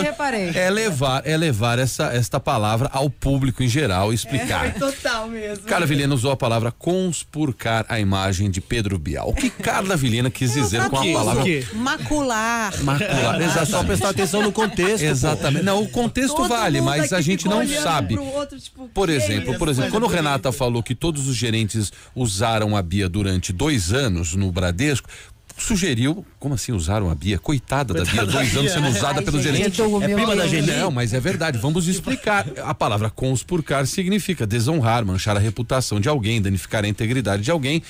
é levar, é levar essa, esta palavra ao público em geral e explicar. Total mesmo. Carla Vilhena usou a palavra conspurcar a imagem de Pedro Bial. O que Carla Vilhena quis dizer com a palavra O quê? Macular. macular? É só prestar atenção no contexto. pô. Exatamente. Não, o contexto vale, mas a gente não sabe. tipo, Por exemplo, por exemplo, quando o Renata falou que todos os gerentes usaram a Bia durante dois anos no Bradesco, sugeriu, como assim usaram a Bia? Coitada da Bia, dois anos sendo usada pelos gerentes. É prima da Geli? Não, mas é verdade. Vamos explicar. A palavra conspurcar significa desonrar, manchar a reputação de alguém, danificar a integridade de alguém.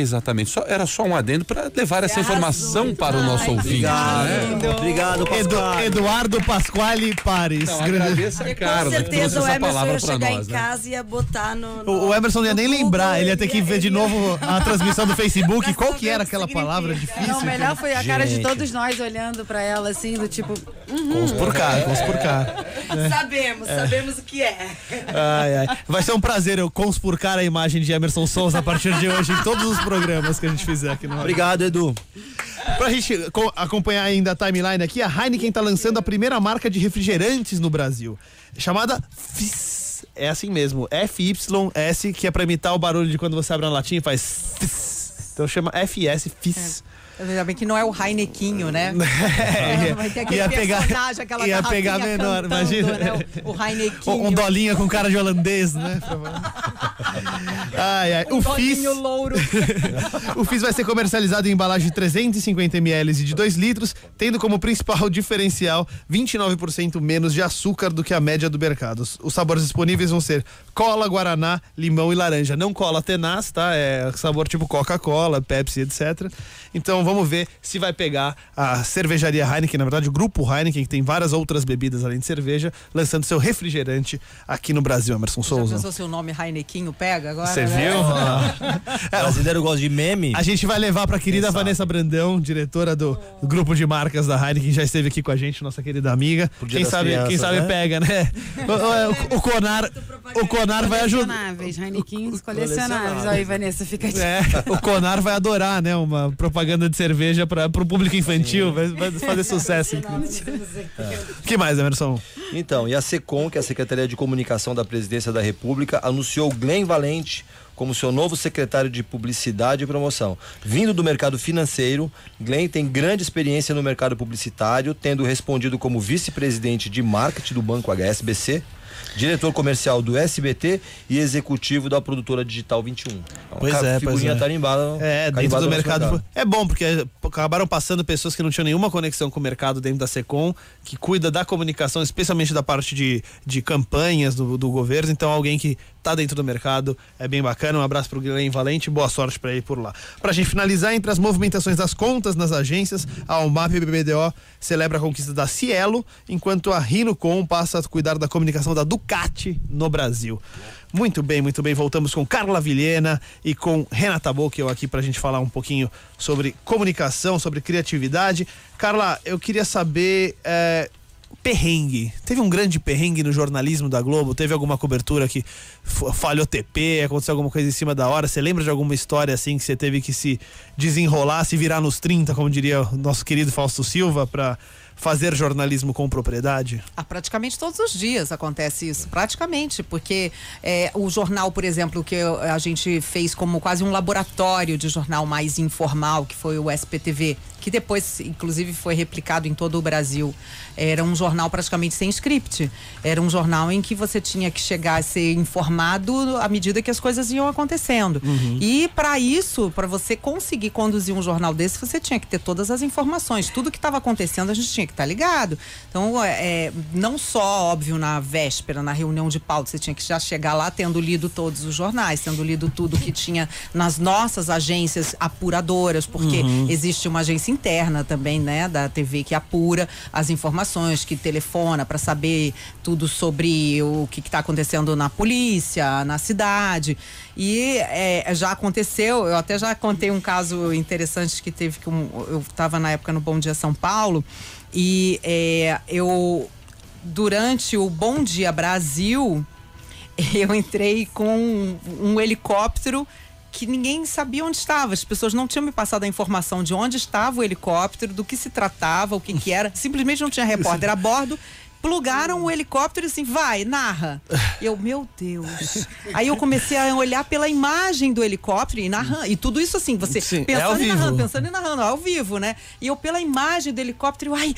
Exatamente. Só, era só um adendo para levar essa informação para o nosso ouvinte. Né? Obrigado. Obrigado, Edu-. Eduardo Pasquale Pares. Não, Grande- agradeça a Com Carla que trouxe certeza o essa Emerson palavra ia para chegar nós. em Né? casa e ia botar no. no- O o Emerson não ia nem lembrar, ele ia ter que ver de novo a transmissão do Facebook. Qual que era aquela palavra difícil? Não, o melhor foi a cara de todos nós olhando pra ela assim, do tipo. Conspurcar, conspurcar. Sabemos, sabemos o que é. Ai, ai. Vai ser um prazer eu conspurcar a imagem de Emerson Souza a partir de hoje em todos os programas que a gente fizer aqui no Obrigado, Edu. Pra gente co- acompanhar ainda a timeline aqui, a Heineken tá lançando a primeira marca de refrigerantes no Brasil, chamada Fizz. É assim mesmo, F-Y-S, que é pra imitar o barulho de quando você abre uma latinha e faz Fizz. Então chama FS, Fizz. Ainda bem que não é o Heinequinho, né? É, vai ter aquele ia pegar, aquela ia pegar menor, cantando, imagina. né? O, o Heinequinho. Um, um dolinha com cara de holandês, né? ai, ai. O Fizz. Dolinho louro. O Fizz vai ser comercializado em embalagem de 350 ml e de 2 litros, tendo como principal diferencial 29% menos de açúcar do que a média do mercado. Os sabores disponíveis vão ser cola, guaraná, limão e laranja. Não cola tenaz, tá? É sabor tipo Coca-Cola, Pepsi, etc. Então vamos ver se vai pegar a cervejaria Heineken, na verdade o grupo Heineken, que tem várias outras bebidas além de cerveja, lançando seu refrigerante aqui no Brasil, Emerson Já Souza. pensou se o nome Heinequinho pega agora? Você né? viu? O brasileiro gosta de meme. A gente vai levar pra querida Vanessa Brandão, diretora do, do grupo de marcas da Heineken, já esteve aqui com a gente, nossa querida amiga. Quem sabe, quem Crianças, sabe né? pega, né? O, o- o Conar, o Conar vai ajudar. Colecionáveis, Heinequins colecionáveis. Aí, Vanessa, fica aqui. É, o Conar vai adorar, né? Uma propaganda de cerveja para pro público infantil, vai, vai fazer sucesso. O que mais, Emerson? Então, e a SECOM, que é a Secretaria de Comunicação da Presidência da República, anunciou Glenn Valente como seu novo secretário de Publicidade e Promoção. Vindo do mercado financeiro, Glenn tem grande experiência no mercado publicitário, tendo respondido como vice-presidente de marketing do Banco HSBC, diretor comercial do SBT e executivo da produtora Digital 21. Então, Pois é, pois figurinha é. tarimbada. É, dentro do nosso mercado. É bom, porque acabaram passando pessoas que não tinham nenhuma conexão com o mercado dentro da SECOM, que cuida da comunicação, especialmente da parte de, de campanhas do, do governo. Então, alguém que tá dentro do mercado é bem bacana. Um abraço pro Guilherme Valente, boa sorte para ele por lá. Pra gente finalizar, entre as movimentações das contas nas agências, a UMAP BBDO celebra a conquista da Cielo, enquanto a Rinocom passa a cuidar da comunicação da Ducati no Brasil. Muito bem, muito bem. Voltamos com Carla Vilhena e com Renata Bocchio aqui pra gente falar um pouquinho sobre comunicação, sobre criatividade. Carla, eu queria saber. eh, perrengue. Teve um grande perrengue no jornalismo da Globo? Teve alguma cobertura que falhou TP, aconteceu alguma coisa em cima da hora? Você lembra de alguma história assim que você teve que se desenrolar, se virar nos 30, como diria o nosso querido Fausto Silva, pra fazer jornalismo com propriedade? Ah, praticamente todos os dias acontece isso, praticamente, porque é, o jornal, por exemplo, que a gente fez como quase um laboratório de jornal mais informal, que foi o SPTV, que depois, inclusive, foi replicado em todo o Brasil. Era um jornal praticamente sem script. Era um jornal em que você tinha que chegar a ser informado à medida que as coisas iam acontecendo. E para isso, para você conseguir conduzir um jornal desse, você tinha que ter todas as informações. Tudo que estava acontecendo, a gente tinha que estar ligado. Então, é, não só, óbvio, na véspera, na reunião de pauta, você tinha que já chegar lá tendo lido todos os jornais, tendo lido tudo que tinha nas nossas agências apuradoras, porque existe uma agência interna também, né, da TV que apura as informações, que telefona para saber tudo sobre o que está acontecendo na polícia, na cidade. E é, já aconteceu, eu até já contei um caso interessante que teve que um- eu estava na época no Bom Dia São Paulo e é, eu durante o Bom Dia Brasil eu entrei com um helicóptero que ninguém sabia onde estava. As pessoas não tinham me passado a informação de onde estava o helicóptero, do que se tratava, o que, que era. Simplesmente não tinha repórter a bordo. Plugaram o helicóptero e assim, vai, narra. Eu, meu Deus. Aí eu comecei a olhar pela imagem do helicóptero e narrando. E tudo isso assim, você Sim, é pensando ao e narrando, pensando e narrando, ao vivo, né? E eu, pela imagem do helicóptero, ai,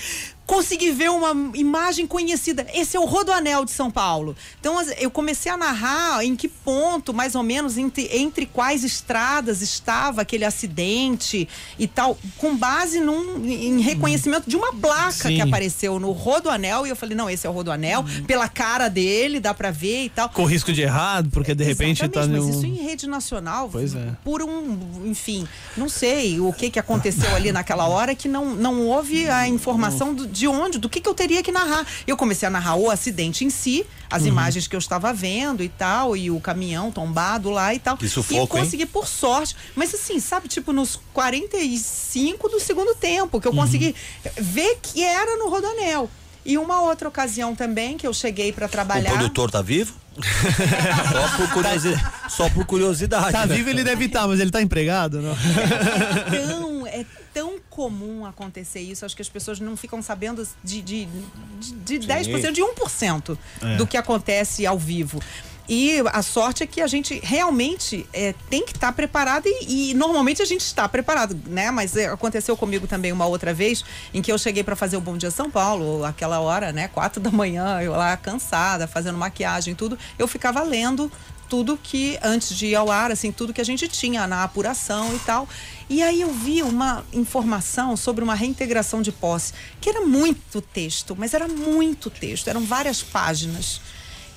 consegui ver uma imagem conhecida. Esse é o Rodoanel de São Paulo. Então, eu comecei a narrar em que ponto, mais ou menos, entre, entre quais estradas estava aquele acidente e tal, com base num, em reconhecimento de uma placa Sim. que apareceu no Rodoanel. E eu falei, não, esse é o Rodoanel, pela cara dele, dá pra ver e tal. Com risco de errado, porque de repente tá Exatamente, no. mas isso em rede nacional, Pois é. por um, enfim, não sei o que que aconteceu ali naquela hora que não, não houve a informação do- de onde, do que que eu teria que narrar. Eu comecei a narrar o acidente em si, as Uhum. imagens que eu estava vendo e tal, e o caminhão tombado lá e tal. Que sufoco, e hein? consegui por sorte, mas assim, sabe, tipo nos 45 do segundo tempo, que eu consegui ver que era no Rodanel. E uma outra ocasião também que eu cheguei para O trabalhar. produtor tá vivo? só, por curiosidade, só por curiosidade. Tá né? vivo, ele deve estar, mas ele tá empregado, não? tão, é tão comum acontecer isso. Acho que as pessoas não ficam sabendo de, de, de, de 10%, de 1% do que acontece ao vivo. E a sorte é que a gente realmente é, tem que estar preparado e, e normalmente a gente está preparado, né? Mas é, aconteceu comigo também uma outra vez em que eu cheguei para fazer o Bom Dia São Paulo, aquela hora, né? Quatro da manhã, eu lá cansada, fazendo maquiagem e tudo. Eu ficava lendo tudo que, antes de ir ao ar, assim, tudo que a gente tinha na apuração e tal. E aí eu vi uma informação sobre uma reintegração de posse, que era muito texto, mas era muito texto, eram várias páginas.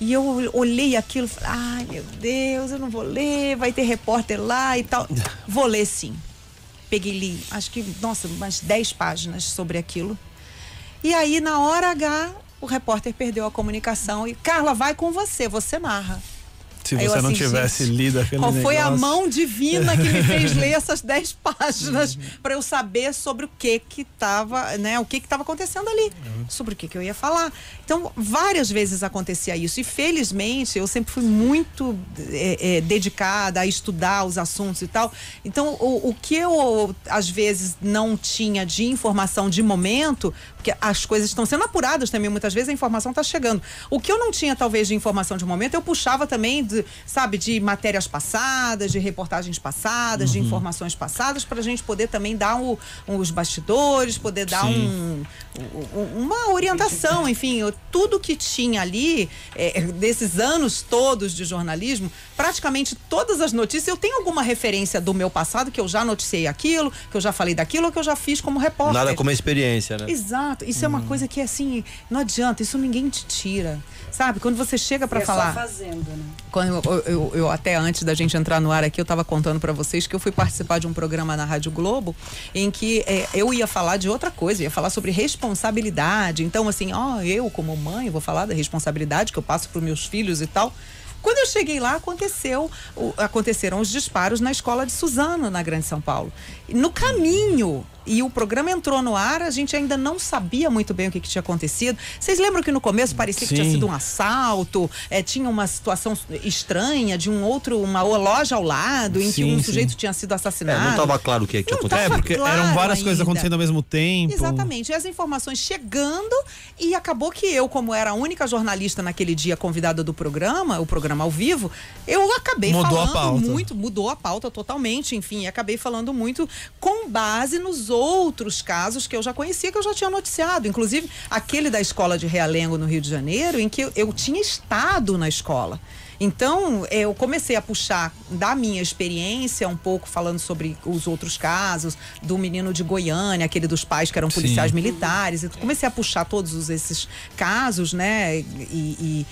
E eu olhei aquilo e falei, ai meu Deus, eu não vou ler, vai ter repórter lá e tal. Vou ler sim. Peguei li, acho que, nossa, umas 10 páginas sobre aquilo. E aí, na hora H, o repórter perdeu a comunicação e, Carla, vai com você, você narra. Se você não assim, tivesse gente, lido aquele Qual foi a mão divina que me fez ler essas 10 páginas para eu saber sobre o que que estava, né, o que que estava acontecendo ali, sobre o que que eu ia falar. Então, várias vezes acontecia isso e felizmente eu sempre fui muito é, é, dedicada a estudar os assuntos e tal. Então, o, o que eu às vezes não tinha de informação de momento, porque as coisas estão sendo apuradas também, muitas vezes a informação está chegando. O que eu não tinha talvez de informação de momento, eu puxava também, de, sabe, de matérias passadas, de reportagens passadas, Uhum. de informações passadas, para a gente poder também dar o- os bastidores, poder dar um, um- uma orientação, enfim, eu- tudo que tinha ali, é, desses anos todos de jornalismo, praticamente todas as notícias, eu tenho alguma referência do meu passado, que eu já noticiei aquilo, que eu já falei daquilo, ou que eu já fiz como repórter. Nada como experiência, né? Exato, isso é uma coisa que assim, não adianta, isso ninguém te tira. Sabe? Quando você chega para é falar. só fazendo, né? Quando eu, eu- eu- eu até antes da gente entrar no ar aqui, eu estava contando para vocês que eu fui participar de um programa na Rádio Globo em que é, eu ia falar de outra coisa, ia falar sobre responsabilidade. Então, assim, ó, eu como mãe vou falar da responsabilidade que eu passo para meus filhos e tal. Quando eu cheguei lá, aconteceu, o- aconteceram os disparos na escola de Suzano, na Grande São Paulo. No caminho, e o programa entrou no ar, a gente ainda não sabia muito bem o que, que tinha acontecido. Vocês lembram que no começo parecia que tinha Sim. sido um assalto, eh, tinha uma situação estranha de um outro, uma loja ao lado, em que Sim, um sim. sujeito tinha sido É, assassinado. não estava claro o que, que tinha acontecido. É, porque claro eram várias coisas ainda. acontecendo ao mesmo tempo. Exatamente. E as informações chegando e acabou que eu, como era a única jornalista naquele dia convidada do programa, o programa ao vivo, eu acabei Mudou a falando muito, mudou a pauta totalmente, enfim, acabei falando muito com base nos outros casos que eu já conhecia, que eu já tinha noticiado, inclusive aquele da escola de Realengo no Rio de Janeiro, em que eu, eu tinha estado na escola. Então, eu comecei a puxar da minha experiência, um pouco falando sobre os outros casos, do menino de Goiânia, aquele dos pais que eram policiais militares. Eu comecei a puxar todos os- esses casos, né? E, e-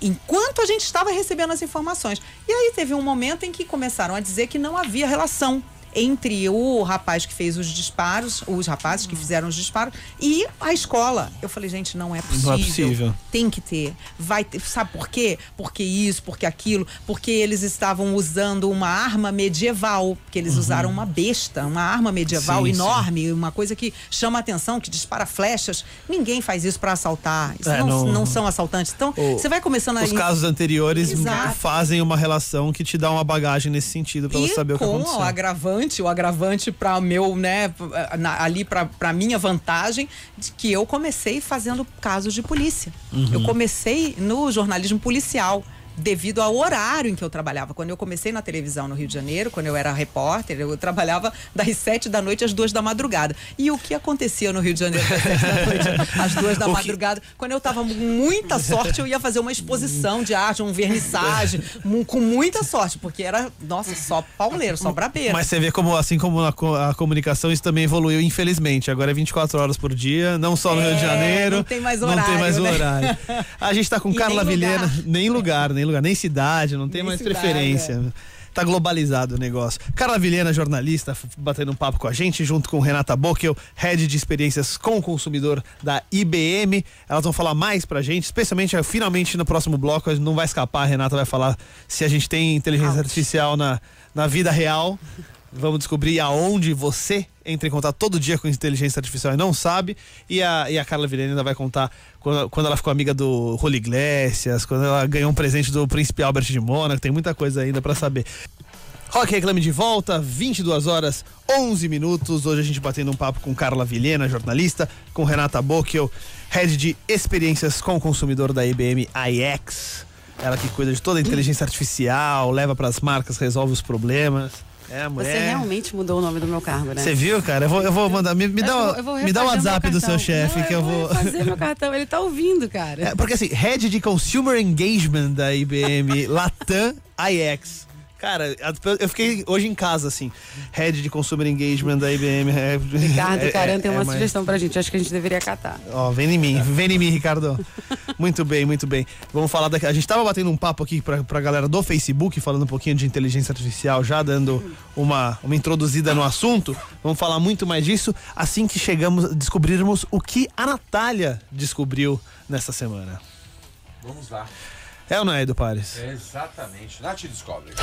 enquanto a gente estava recebendo as informações. E aí teve um momento em que começaram a dizer que não havia relação entre o rapaz que fez os disparos, os rapazes que fizeram os disparos e a escola. Eu falei, gente, não é possível. Não é possível. Tem que ter. Vai ter. Sabe por quê? Porque isso, porque aquilo, porque eles estavam usando uma arma medieval, que eles usaram uma besta, uma arma medieval Uhum. Sim, enorme, uma coisa que chama atenção, que dispara flechas. Ninguém faz isso para assaltar. Isso É, não, não- não são assaltantes. Então, O- você vai começando a Os casos anteriores Exato. fazem uma relação que te dá uma bagagem nesse sentido pra você saber o que com aconteceu. o agravante, o agravante para meu, né, na- ali para minha vantagem, de que eu comecei fazendo casos de polícia. Uhum. Eu comecei no jornalismo policial. Devido ao horário em que eu trabalhava. Quando eu comecei na televisão no Rio de Janeiro, quando eu era repórter, eu trabalhava das sete da noite às duas da madrugada. E o que acontecia no Rio de Janeiro das sete da noite às duas da madrugada? Quando eu tava com muita sorte, eu ia fazer uma exposição de arte, um vernissage, com muita sorte, porque era, nossa, só pauleiro, só brabeiro. Mas você vê como, assim como a, a comunicação, isso também evoluiu, infelizmente. Agora é 24 horas por dia, não só no Rio de É, Janeiro. não tem mais Não tem horário, mais né? horário. A gente tá com E Carla nem Vilhena. Nem lugar, nem lugar, nem cidade, não tem Nem mais cidade, preferência. Tá globalizado o negócio. Carla Vilhena, jornalista, batendo um papo com a gente, junto com Renata Bockel, head de experiências com o consumidor da IBM. Elas vão falar mais pra gente, especialmente eh, finalmente no próximo bloco. Não vai escapar, a Renata vai falar se a gente tem inteligência artificial na, na vida real. Vamos descobrir aonde você entra em contato todo dia com inteligência artificial e não sabe. E a, e a Carla Vilhena ainda vai contar quando, quando ela ficou amiga do Rolo Iglesias, quando ela ganhou um presente do Príncipe Albert de Mônaco. Tem muita coisa ainda pra saber. Rock Reclame de volta, 22 horas 11 minutos. Hoje a gente batendo um papo com Carla Vilhena, jornalista, com Renata Bocchio, head de experiências com o consumidor da IBM iX. Ela que cuida de toda a inteligência artificial, leva pras marcas, resolve os problemas. É, a Você mulher. realmente mudou o nome do meu cargo, né? Você viu, cara? Eu vou, eu vou mandar. Me, me Eu dá, vou- o- eu vou me dá o WhatsApp do seu chefe Não, que eu vou. fazer meu cartão. Ele tá ouvindo, cara. É, porque assim, head de Consumer Engagement da IBM Latam iX. Cara, eu fiquei hoje em casa, assim. Head de Consumer Engagement da IBM. é- Ricardo é- Caran é- tem é uma sugestão pra gente. Acho que a gente deveria catar. Ó, vem em mim, vem em mim, Ricardo. Muito bem, muito bem. Vamos falar daqui. A gente tava batendo um papo aqui pra, pra galera do Facebook, falando um pouquinho de inteligência artificial, já dando uma, uma introduzida no assunto. Vamos falar muito mais disso assim que chegamos, descobrirmos o que a Natália descobriu nessa semana. Vamos lá. É ou não é, Edu Pares? Exatamente. Nath descobre.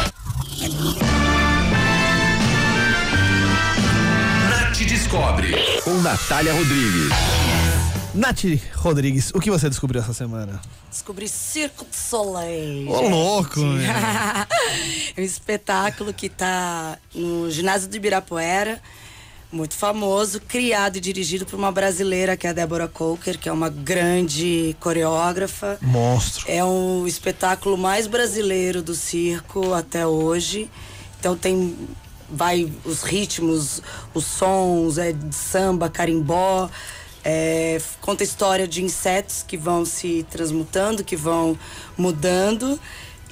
Nath Descobre, com Natália Rodrigues. Nath Rodrigues, o que você descobriu essa semana? Descobri Circo de Soleil. Ô, louco, é um espetáculo que está no ginásio do Ibirapuera, muito famoso, criado e dirigido por uma brasileira que é a Débora Coker, que é uma grande coreógrafa. Monstro. É o espetáculo mais brasileiro do circo até hoje. Então tem vai os ritmos, os sons, é de samba, carimbó, é, conta a história de insetos que vão se transmutando, que vão mudando.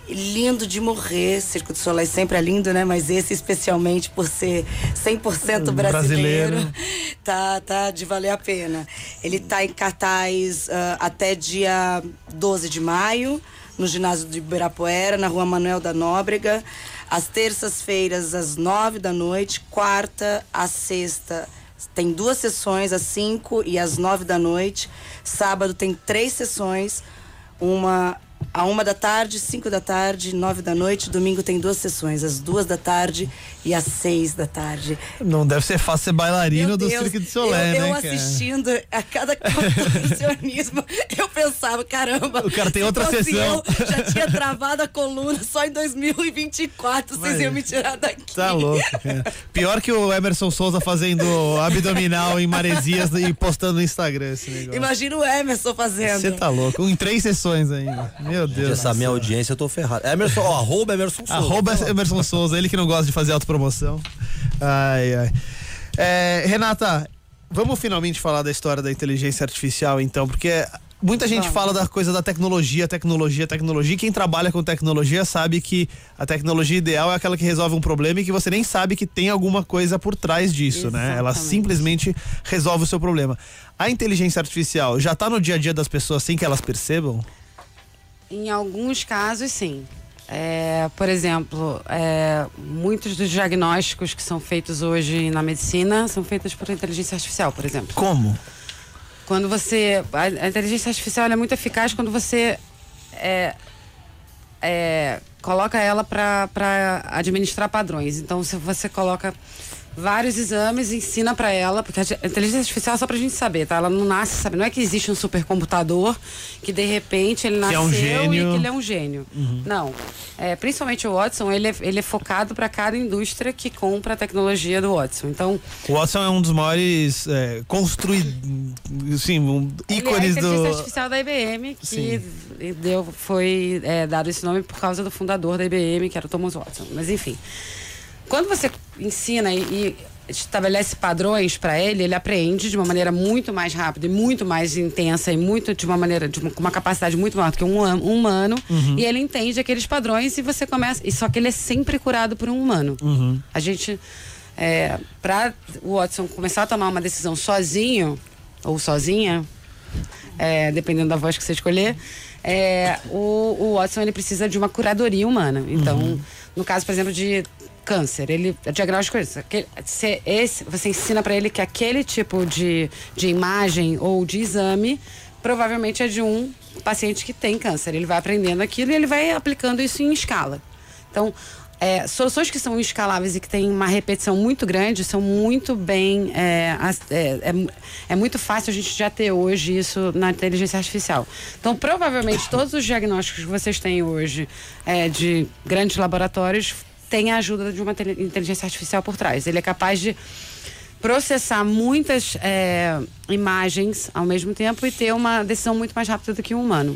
Lindo de morrer, Circo do Soleil sempre é lindo, né? Mas esse especialmente por ser 100% brasileiro, Brasileiro. tá, tá de valer a pena. Ele tá em cartaz ah, até dia 12 de maio, no ginásio do Ibirapuera, na rua Manuel da Nóbrega. Às terças-feiras, às nove da noite, quarta às sexta. Tem duas sessões, às 5 e às 9 da noite. Sábado tem três sessões, uma A uma da tarde, cinco da tarde, nove da noite. Domingo tem duas sessões, às duas da tarde e às seis da tarde. Não deve ser fácil ser bailarino Meu do Deus, Cirque de Solé, eu, eu né? cara? assistindo a cada contorcionismo, eu pensava, caramba. O cara tem outra sessão. Eu, já tinha travado a coluna só em 2024, vocês Mas- iam me tirar daqui. Tá louco, cara. Pior que o Emerson Souza fazendo abdominal em maresias e postando no Instagram esse negócio. Imagina o Emerson fazendo. Você tá louco. Em três sessões ainda. Meu Deus. Essa minha audiência eu tô ferrado. Emerson, ó, arroba Emerson Souza. Arroba Emerson Souza, ele que não gosta de fazer autopromoção. Ai, ai. É, Renata, vamos finalmente falar da história da inteligência artificial, então, porque muita gente fala da coisa da tecnologia, tecnologia, tecnologia. Quem trabalha com tecnologia sabe que a tecnologia ideal é aquela que resolve um problema e que você nem sabe que tem alguma coisa por trás disso, né? Ela Exatamente. simplesmente resolve o seu problema. A inteligência artificial já tá no dia a dia das pessoas sem que elas percebam? Em alguns casos, sim. É, por exemplo, é, muitos dos diagnósticos que são feitos hoje na medicina são feitos por inteligência artificial, por exemplo. Como? Quando você. A, a inteligência artificial é muito eficaz quando você é, é, coloca ela para administrar padrões. Então, se você coloca vários exames, ensina para ela, porque a inteligência artificial é só pra gente saber, tá? Ela não nasce, sabe? Não é que existe um supercomputador que de repente ele Que é nasceu um e que ele é um gênio. Não. É, principalmente o Watson, ele é, ele é focado para cada indústria que compra a tecnologia do Watson. Então, O Watson é um dos maiores é, construídos, sim, um, Ele é a ícones inteligência do. artificial da IBM, que Sim. deu, foi é, dado esse nome por causa do fundador da IBM, que era o Thomas Watson. Mas enfim, quando você ensina e, e estabelece padrões para ele, ele aprende de uma maneira muito mais rápida e muito mais intensa e muito de uma maneira de uma, com uma capacidade muito maior do que um, hum- um humano. E ele entende aqueles padrões e você começa. E só que ele é sempre curado por um humano. A gente é, para o Watson começar a tomar uma decisão sozinho ou sozinha, é, dependendo da voz que você escolher, é, o, o Watson ele precisa de uma curadoria humana. Então, no caso, por exemplo, de câncer, ele é diagnóstico isso. aquele- se esse, você ensina para ele que aquele tipo de, de imagem ou de exame provavelmente é de um paciente que tem câncer. Ele vai aprendendo aquilo e ele vai aplicando isso em escala. Então, é, soluções que são escaláveis e que têm uma repetição muito grande são muito bem. É, é, é é muito fácil a gente já ter hoje isso na inteligência artificial. Então, provavelmente, todos os diagnósticos que vocês têm hoje é, de grandes laboratórios têm a ajuda de uma inteligência artificial por trás. Ele é capaz de processar muitas é, imagens ao mesmo tempo e ter uma decisão muito mais rápida do que um humano.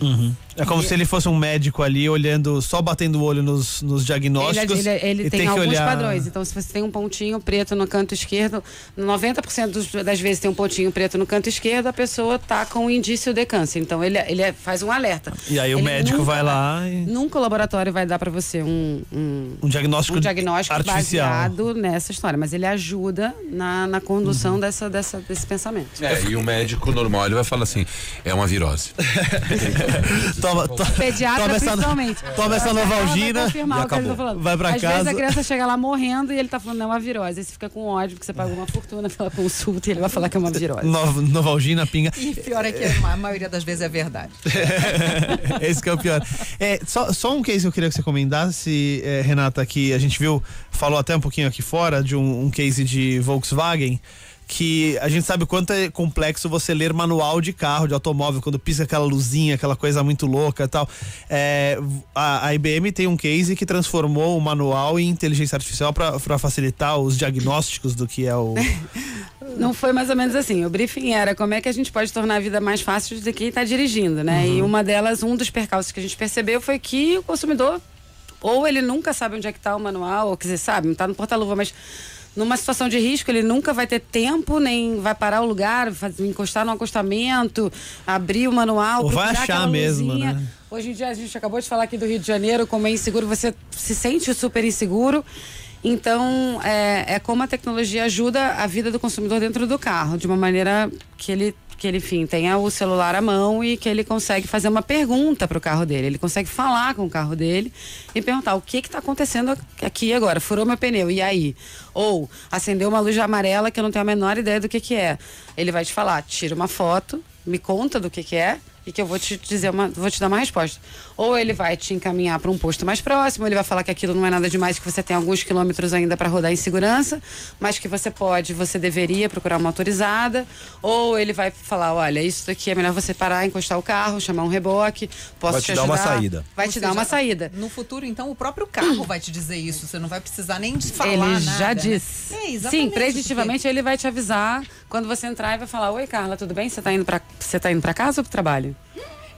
É como se ele fosse um médico ali olhando, só batendo o olho nos, nos Ele, diagnósticos. ele- ele e tem, que alguns olhar... padrões. Então, se você tem um pontinho preto no canto esquerdo, 90% dos- das vezes tem um pontinho preto no canto esquerdo, a pessoa tá com um indício de câncer. Então, ele, ele é- faz um alerta. E aí o Ele médico nunca vai lá e. Nunca o laboratório vai dar para você um, um, Um diagnóstico, um diagnóstico artificial. baseado nessa história, mas ele ajuda na, na condução Uhum. dessa, dessa, desse pensamento. É, e o médico normal ele vai falar assim: é uma virose. Toma, to- Pediatra, toma essa, principalmente. toma essa vai novalgina. confirmar o que ele tá. Vai pra Às casa. vezes a criança chega lá morrendo e ele tá falando, não, é uma virose. Aí você fica com ódio porque você pagou uma fortuna pela consulta e ele vai falar que é uma virose. No- Novalgina, pinga. E pior é que a maioria das vezes é verdade. Esse que é o pior. É, só, só um case que eu queria que você comentasse, é, Renata, que a gente viu, falou até um pouquinho aqui fora, de um, um case de Volkswagen. Que a gente sabe o quanto é complexo você ler manual de carro, de automóvel, quando pisca aquela luzinha, aquela coisa muito louca e tal. É, a, a IBM tem um case que transformou o manual em inteligência artificial para facilitar os diagnósticos do que é o. Não foi mais ou menos assim. O briefing era como é que a gente pode tornar a vida mais fácil de quem está dirigindo, né? E uma delas, um dos percalços que a gente percebeu foi que o consumidor, ou ele nunca sabe onde é que está o manual, ou quer dizer, sabe, não está no porta-luva, mas numa situação de risco, ele nunca vai ter tempo, nem vai parar o lugar, fazer, encostar no acostamento, abrir o manual, Ou vai achar mesmo, né? Hoje em dia, a gente acabou de falar aqui do Rio de Janeiro, como é inseguro, você se sente super inseguro. Então, é, é como a tecnologia ajuda a vida do consumidor dentro do carro, de uma maneira que ele, que ele enfim, tenha o celular à mão e que ele consegue fazer uma pergunta para o carro dele. Ele consegue falar com o carro dele e perguntar o que está acontecendo aqui agora. Furou meu pneu, e aí? Ou acendeu uma luz amarela que eu não tenho a menor ideia do que, que é. Ele vai te falar, tira uma foto, me conta do que, que é e que eu vou te dizer uma, vou te dar uma resposta. Ou ele vai te encaminhar para um posto mais próximo, ele vai falar que aquilo não é nada demais, que você tem alguns quilômetros ainda para rodar em segurança, mas que você pode, você deveria procurar uma autorizada, ou ele vai falar, olha, isso daqui é melhor você parar, encostar o carro, chamar um reboque, posso Vai te, te dar uma ajudar. saída. Vai Ou te dar uma saída. No futuro, então, o próprio carro vai te dizer isso. Você não vai precisar nem de falar Ele nada. já né? disse. É. Sim, preditivamente ele vai te avisar quando você entrar e vai falar: Oi, Carla, tudo bem? Você tá indo pra, você tá indo pra casa ou pro trabalho?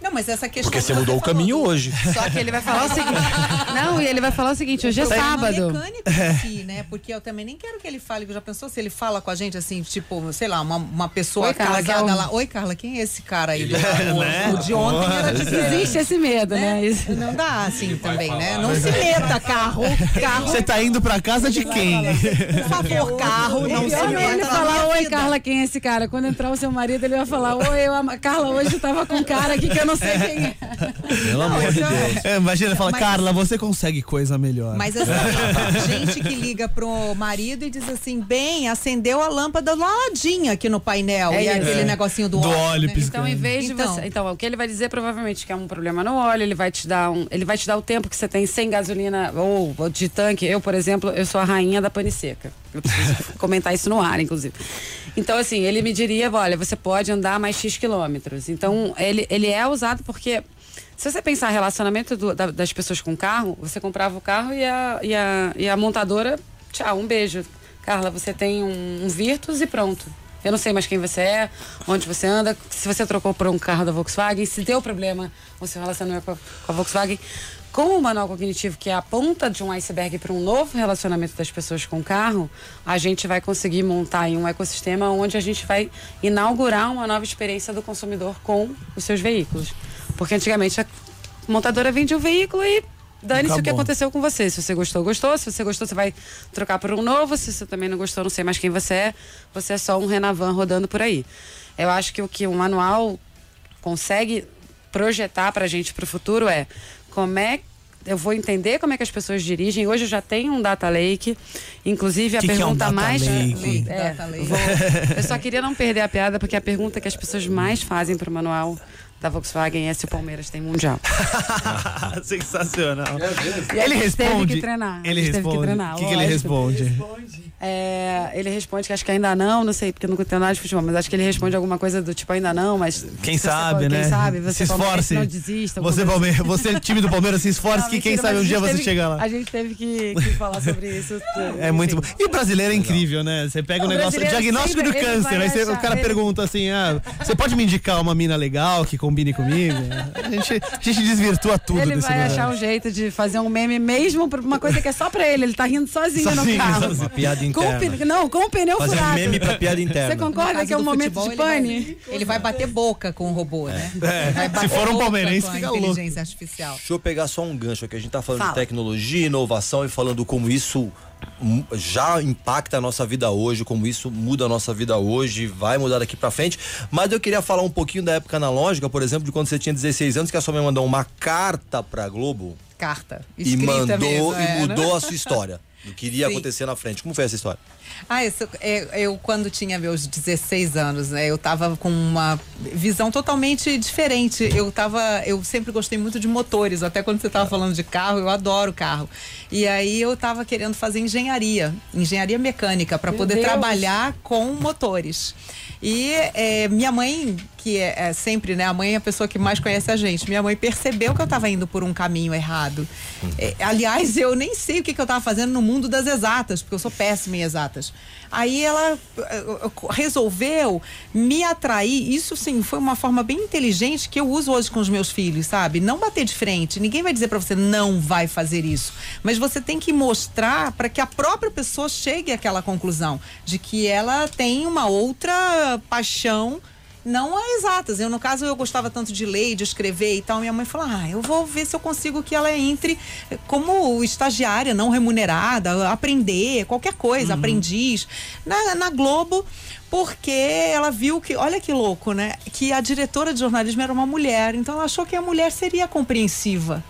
Não, mas essa questão. Porque você que mudou o falou caminho do- hoje. Só que ele vai falar o seguinte. Não, e ele vai falar o seguinte: hoje é problema sábado. mecânico em si, né? Porque eu também nem quero que ele fale. Já pensou se ele fala com a gente assim, tipo, sei lá, uma, uma pessoa Oi, Carla, casada é lá. Oi, Carla, quem é esse cara aí? Do, né? o de ontem era. Existe esse medo, né? né? Não dá assim também, né? Não se meta carro, carro. Você tá indo pra casa de quem? Por favor, carro, não se é meta ele falar, oi, vida." Carla, quem é esse cara? Quando entrar o seu marido, ele vai falar, oi, eu, a Carla hoje tava com um cara aqui que eu não sei quem é. Pelo amor de Não, Deus. É, imagina, ele fala, Mas- Carla, você consegue coisa melhor. Mas assim, gente que liga pro marido e diz assim, bem, acendeu a lâmpada ladinha aqui no painel. É e isso. aquele É. negocinho do, Do óleo. óleo né? Então, em vez de Então. você. Então, o que ele vai dizer provavelmente que é um problema no óleo, ele vai te dar um. Ele vai te dar o tempo que você tem sem gasolina ou, ou de tanque. Eu, por exemplo, eu sou a rainha da pane seca. Comentar isso no ar, inclusive. Então, assim, ele me diria, olha, você pode andar mais X quilômetros. Então, ele, ele é usado porque. Se você pensar relacionamento do- da- das pessoas com carro, você comprava o carro e a, e a, e a montadora, tchau, um beijo. Carla, você tem um, um Virtus e pronto. Eu não sei mais quem você é, onde você anda, se você trocou por um carro da Volkswagen, se deu problema o seu relacionamento com a Volkswagen. Com o manual cognitivo, que é a ponta de um iceberg para um novo relacionamento das pessoas com o carro, a gente vai conseguir montar um ecossistema onde a gente vai inaugurar uma nova experiência do consumidor com os seus veículos. Porque antigamente a montadora vendia o veículo e dane-se o que aconteceu com você. Se você gostou, gostou. Se você gostou, você vai trocar por um novo. Se você também não gostou, não sei mais quem você é. Você é só um Renavan rodando por aí. Eu acho que o que o manual consegue projetar pra gente pro futuro é como é eu vou entender como é que as pessoas dirigem. Hoje eu já tenho um data lake, inclusive a Que que é um pergunta data mais lake? É, Data lake. vou- eu só queria não perder a piada porque a pergunta que as pessoas mais fazem pro manual da Volkswagen é se o Palmeiras tem mundial. Sensacional. E a Ele gente teve responde. que treinar, a Ele gente teve que responde. treinar, O que, que ele responde? É, ele responde que acho que ainda não, não sei, porque eu nunca tenho nada de futebol, mas acho que ele responde alguma coisa do tipo ainda não, mas. Quem você sabe, né? Quem sabe, você se esforce. não desista. Você. Palmeiras, você, time do Palmeiras, se esforce Não, que quem mentira, sabe mas um dia você teve- chega lá. A gente teve que, que falar sobre isso. É muito bom. E brasileiro é incrível, né? Você pega o o negócio, diagnóstico do sempre- ele câncer, aí você- o achar- cara ele- pergunta assim: ah, você pode me indicar uma mina legal que combine comigo? A gente, a gente desvirtua tudo Ele desse vai negócio. achar um jeito de fazer um meme mesmo pra uma coisa que é só pra ele. Ele tá rindo sozinho, Sozinho, no carro. sozinho. Uma piada Com o interna. pneu- não, com o pneu Fazer um furado. meme pra piada Você interna. No concorda que é um momento futebol, de ele vai- pane? Ele vai bater boca com o robô, né? É, Vai bater se for um palmeirense, com a fica louco. inteligência artificial. Deixa eu pegar só um gancho aqui. A gente tá falando Fala. de tecnologia, inovação e falando como isso já impacta a nossa vida hoje, como isso muda a nossa vida hoje, vai mudar daqui pra frente. Mas eu queria falar um pouquinho da época analógica, por exemplo, de quando você tinha 16 anos, que a sua mãe mandou uma carta pra Globo Carta. e Escrita mandou mesmo, e é, né? mudou a sua história. Do que iria Sim. acontecer na frente. Como foi essa história? Ah, isso, é, eu quando tinha meus 16 anos, né, eu tava com uma visão totalmente diferente. Eu tava, eu sempre gostei muito de motores, até quando você tava falando de carro, eu adoro carro. E aí eu tava querendo fazer engenharia, engenharia mecânica, para poder Deus. trabalhar com motores. E é, minha mãe, que é, é sempre, né, a mãe é a pessoa que mais conhece a gente. Minha mãe percebeu que eu estava indo por um caminho errado. É, aliás, eu nem sei o que, que eu estava fazendo no mundo das exatas, porque eu sou péssima em exatas. Aí ela eh, resolveu me atrair. Isso sim, foi uma forma bem inteligente que eu uso hoje com os meus filhos, sabe? Não bater de frente. Ninguém vai dizer para você não vai fazer isso, mas você tem que mostrar para que a própria pessoa chegue àquela conclusão de que ela tem uma outra paixão não a exatas. Eu, no caso, eu gostava tanto de ler, de escrever e tal. Minha mãe falou: ah, eu vou ver se eu consigo que ela entre como estagiária, não remunerada, aprender, qualquer coisa, aprendiz, na, na Globo. Porque ela viu que, olha que louco, né? Que a diretora de jornalismo era uma mulher. Então ela achou que a mulher seria compreensiva.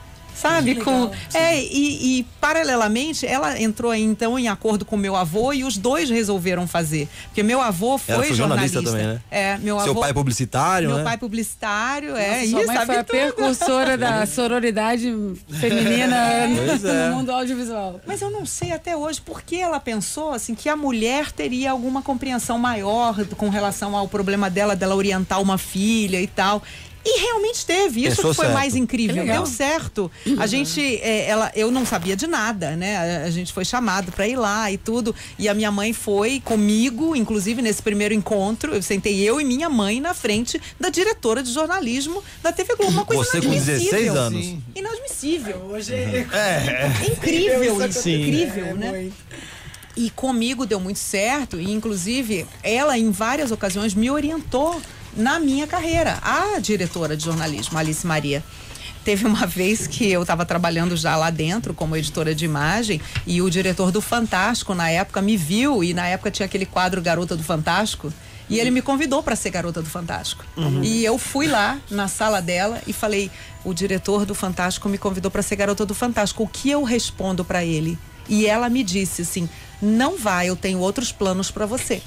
Sabe? Com, é, e, e, paralelamente, ela entrou então em acordo com meu avô e os dois resolveram fazer. Porque meu avô foi, Ela foi jornalista jornalista. também, né? É, meu Seu avô. pai é publicitário, Meu né? pai publicitário, é. Nossa, e sua mãe sabe foi a precursora da sororidade feminina é. no mundo audiovisual. Mas eu não sei até hoje por que ela pensou assim que a mulher teria alguma compreensão maior com relação ao problema dela, dela orientar uma filha e tal. E realmente teve, isso foi certo. mais incrível. Deu certo. A gente, é, ela, eu não sabia de nada, né? A, a gente foi chamado para ir lá e tudo. E a minha mãe foi comigo, inclusive nesse primeiro encontro. Eu sentei eu e minha mãe na frente da diretora de jornalismo da TV Globo. Uma coisa Você com inadmissível. 16 anos. Sim. Inadmissível. Hoje É, Incrível isso, Sim. incrível, né? E comigo deu muito certo, e inclusive ela em várias ocasiões me orientou na minha carreira. A diretora de jornalismo, Alice Maria. Teve uma vez que eu estava trabalhando já lá dentro como editora de imagem e o diretor do Fantástico na época me viu e na época tinha aquele quadro Garota do Fantástico e ele me convidou para ser Garota do Fantástico. E eu fui lá na sala dela e falei: o diretor do Fantástico me convidou para ser Garota do Fantástico. O que eu respondo para ele? E ela me disse assim: não vai, eu tenho outros planos para você.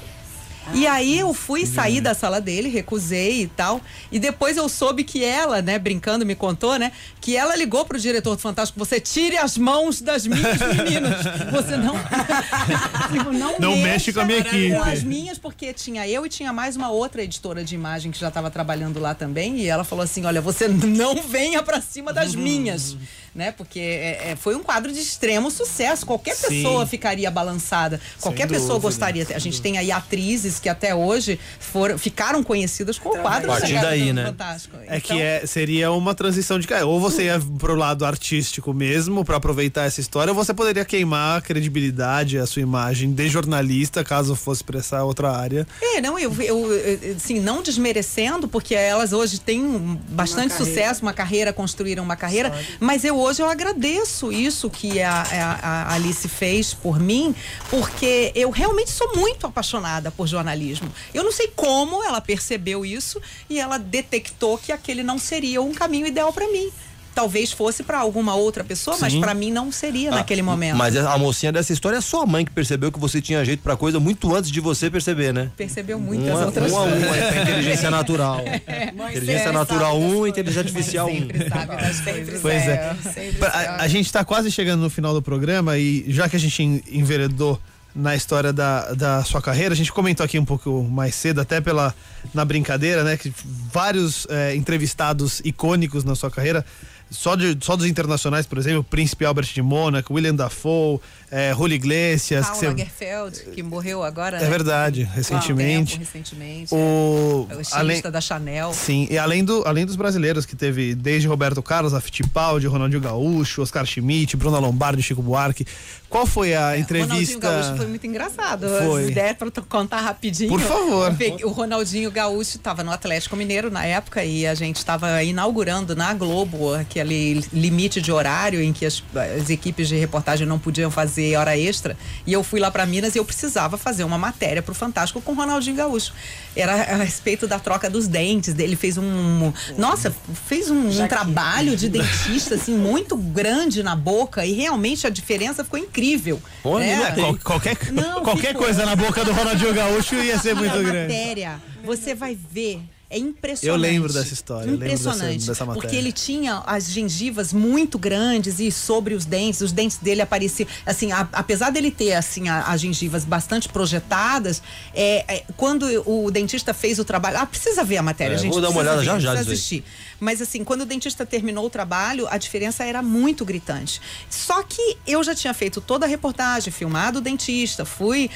E aí eu fui sair da sala dele, recusei e tal. E depois eu soube que ela, né, brincando, me contou, né, que ela ligou pro diretor do Fantástico: você tire as mãos das minhas meninas. Você não. Tipo, não, Não mexa mexe com a minha equipe. Com as minhas, porque tinha eu e tinha mais uma outra editora de imagem que já estava trabalhando lá também. E ela falou assim: olha, você não venha pra cima das minhas. Né? Porque é, é, foi um quadro de extremo sucesso. Qualquer Sim. pessoa ficaria balançada. Qualquer pessoa dúvida. gostaria. A gente tem aí atrizes que até hoje foram, ficaram conhecidas com o quadro Partindo da Garota daí, né? Fantástico. É Então, que é, seria uma transição de carreira. Ou você ia pro lado artístico mesmo, pra aproveitar essa história, ou você poderia queimar a credibilidade, a sua imagem de jornalista, caso fosse pra essa outra área. É, não, eu, eu, eu, assim, não desmerecendo, porque elas hoje têm um- bastante sucesso, uma carreira, construíram uma carreira, mas eu hoje eu agradeço isso que a, a- a Alice fez por mim, porque eu realmente sou muito apaixonada por jornalismo. Eu não sei como ela percebeu isso e ela detectou que aquele não seria um caminho ideal para mim. Talvez fosse para alguma outra pessoa, mas Sim. para mim não seria naquele Ah, momento. Mas a mocinha dessa história é sua mãe que percebeu que você tinha jeito pra coisa muito antes de você perceber, né? Percebeu muitas Uma, outras uma a coisas. uma, é inteligência natural. inteligência sempre natural sabe das 1 e coisas. inteligência artificial 1. Sempre sabe das coisas. Pois é. sabe. A, a gente tá quase chegando no final do programa e já que a gente en- enveredou na história da, da sua carreira, a gente comentou aqui um pouco mais cedo, até pela na brincadeira, né? Que vários é, entrevistados icônicos na sua carreira. Só, de, só dos internacionais, por exemplo, Príncipe Albert de Mônaco, William Dafoe, é, Julio Iglesias. Paulo que Lagerfeld, que morreu agora, é né? verdade, recentemente. tempo, recentemente. O, é. O além, estilista da Chanel. Sim, e além, do, além dos brasileiros, que teve desde Roberto Carlos, a Fittipaldi, Ronaldinho Gaúcho, Oscar Schmidt, Bruna Lombardi, Chico Buarque. Qual foi a É, Ronaldinho entrevista? Gaúcho foi muito engraçado. Foi. Se der pra contar rapidinho. Por favor. O Ronaldinho Gaúcho estava no Atlético Mineiro na época e a gente estava inaugurando na Globo aquele limite de horário em que as, as equipes de reportagem não podiam fazer hora extra. E eu fui lá para Minas e eu precisava fazer uma matéria pro Fantástico com o Ronaldinho Gaúcho. Era a respeito da troca dos dentes. Ele fez um. Nossa, fez um, um trabalho de dentista assim muito grande na boca e realmente a diferença ficou incrível. Pô, né? Qual- qualquer Não, qualquer ficou. coisa na boca do Ronaldinho Gaúcho ia ser muito a grande. matéria, você vai ver. É impressionante. Eu lembro dessa história, eu lembro dessa- Impressionante. dessa matéria. Porque ele tinha as gengivas muito grandes e sobre os dentes, os dentes dele apareciam. Assim, a- apesar dele ter assim a- as gengivas bastante projetadas, é, é, quando o dentista fez o trabalho. Ah, precisa ver a matéria, É, gente. vou dar uma olhada ver, já, já assistir. Mas assim, quando o dentista terminou o trabalho, a diferença era muito gritante. Só que eu já tinha feito toda a reportagem, filmado o dentista, fui,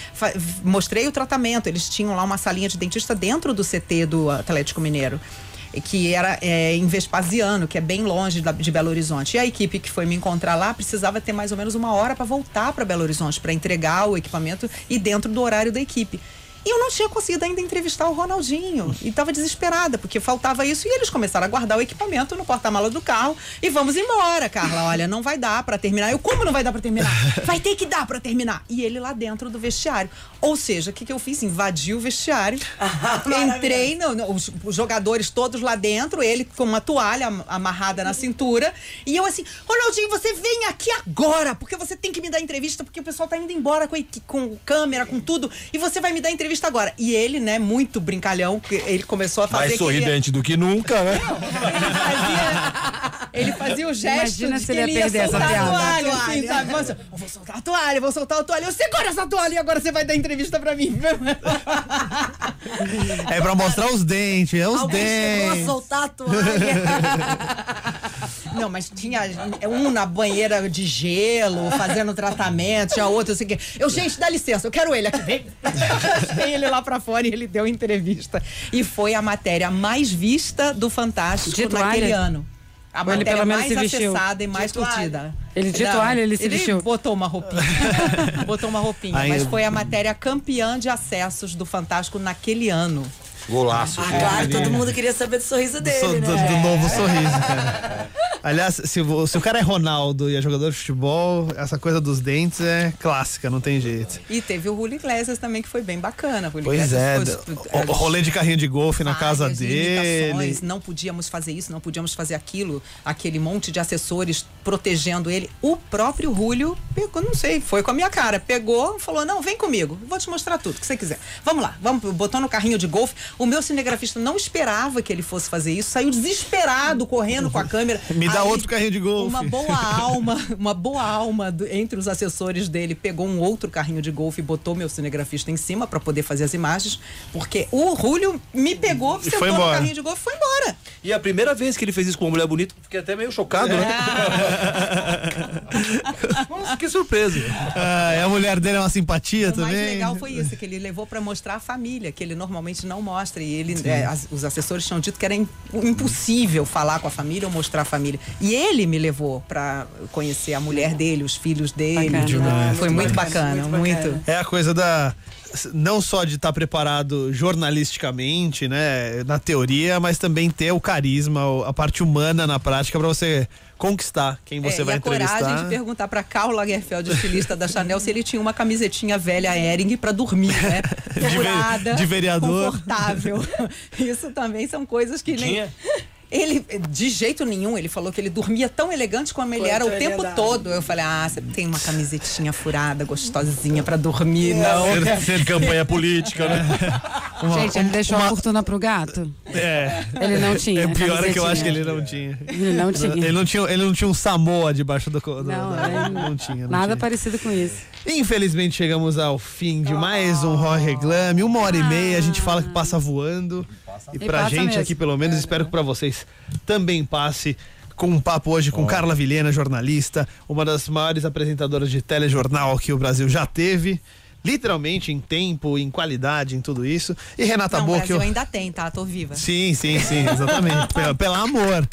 mostrei o tratamento. Eles tinham lá uma salinha de dentista dentro do CT do Atlético Mineiro. Que era é, em Vespasiano, que é bem longe da- de Belo Horizonte. E a equipe que foi me encontrar lá precisava ter mais ou menos uma hora para voltar para Belo Horizonte, para entregar o equipamento e dentro do horário da equipe. E eu não tinha conseguido ainda entrevistar o Ronaldinho. E estava desesperada, porque faltava isso. E eles começaram a guardar o equipamento no porta-mala do carro. E vamos embora, Carla. Olha, não vai dar para terminar. Eu, como não vai dar para terminar? Vai ter que dar para terminar. E ele lá dentro do vestiário. Ou seja, o que, que eu fiz? Invadi o vestiário. entrei, os, os jogadores todos lá dentro, ele com uma toalha am- amarrada na cintura. E eu assim, Ronaldinho, você vem aqui agora, porque você tem que me dar entrevista, porque o pessoal tá indo embora com, com câmera, com tudo, e você vai me dar entrevista agora. E ele, né, muito brincalhão, que ele começou a fazer. Mais que ele ia- sorridente do que nunca, né? ele fazia, ele fazia o gesto Imagina de se que ele ia ele ia perder essa soltar a toalha, assim, sabe? Eu vou soltar a toalha, eu vou soltar a toalha. Eu segura essa toalha e agora você vai dar entrevista pra mim. É pra mostrar os dentes, é os Alguém chegou a dentes. soltar a toalha. Não, mas tinha um na banheira de gelo, fazendo tratamento, tinha outro assim que. Eu, gente, dá licença, eu quero ele aqui. Vem. Ele lá pra fora e ele deu entrevista. E foi a matéria mais vista do Fantástico De toalha? naquele ano. A Ou ele matéria pelo menos mais se vestiu? acessada e mais toalha? curtida. Ele de toalha, ele se vestiu? botou uma roupinha. botou uma roupinha. Aí mas eu- foi a matéria campeã de acessos do Fantástico naquele ano. Golaço. Ah, claro, todo mundo queria saber do sorriso dele, do, né? do novo sorriso, cara. Aliás, se, o- se o cara é Ronaldo e é jogador de futebol, essa coisa dos dentes é clássica, não tem jeito. E teve o Julio Iglesias também, que foi bem bacana. O Julio Pois é, Iglesias foi- o, rolê de carrinho de golfe na casa dele. limitações, Não podíamos fazer isso, não podíamos fazer aquilo. Aquele monte de assessores protegendo ele. O próprio Julio pegou, não sei, foi com a minha cara. Pegou, falou: não, vem comigo, vou te mostrar tudo que você quiser. Vamos lá, vamos, botou no carrinho de golfe. O meu cinegrafista não esperava que ele fosse fazer isso, saiu desesperado, correndo com a câmera. Me dá Aí, outro carrinho de golfe. Uma boa alma, uma boa alma do- entre os assessores dele pegou um outro carrinho de golfe e botou meu cinegrafista em cima para poder fazer as imagens, porque o Julio me pegou, E sentou foi no carrinho de golfe e foi embora. E a primeira vez que ele fez isso com uma mulher bonita, fiquei até meio chocado, né? Nossa, que surpresa. Ah, e a mulher dele é uma simpatia O também. mais legal foi isso, que ele levou para mostrar a família, que ele normalmente não mostra. E ele, é, as- os assessores tinham dito que era im- impossível falar com a família ou mostrar a família. E ele me levou para conhecer a mulher dele, os filhos dele. Bacana. Demais. Foi muito bacana, muito muito. bacana. É a coisa da. Não só de estar preparado jornalisticamente, né? Na teoria, mas também ter o carisma, a parte humana na prática pra você conquistar quem você É, vai e a entrevistar. coragem de perguntar para Karl Lagerfeld, estilista da Chanel, se ele tinha uma camisetinha velha Hering para dormir, né? Furada, de vereador. confortável. Isso também são coisas que nem Tinha? Ele de jeito nenhum, ele falou que ele dormia tão elegante como ele Quanto era o ele tempo todo. Eu falei: "Ah, você tem uma camisetinha furada, gostosinha para dormir, não?" Ser campanha política, né? Gente, ele deixou a fortuna pro gato? É. Ele não tinha. É pior é que eu acho que ele não tinha. Ele não tinha. Ele não tinha, ele não tinha um Samoa debaixo do. do Não, ele- não tinha. não Nada tinha. parecido com isso. Infelizmente chegamos ao fim de mais um Rock Reclame. Uma hora e meia, a gente fala que passa voando. E E pra passa gente mesmo. aqui, pelo menos, espero que pra vocês também passe. Com um papo hoje com Carla Vilhena, jornalista, uma das maiores apresentadoras de telejornal que o Brasil já teve. Literalmente em tempo, em qualidade, em tudo isso. E Renata Não, que eu... ainda tem, tá? Tô viva. Sim, sim, sim, exatamente. pelo, pelo amor.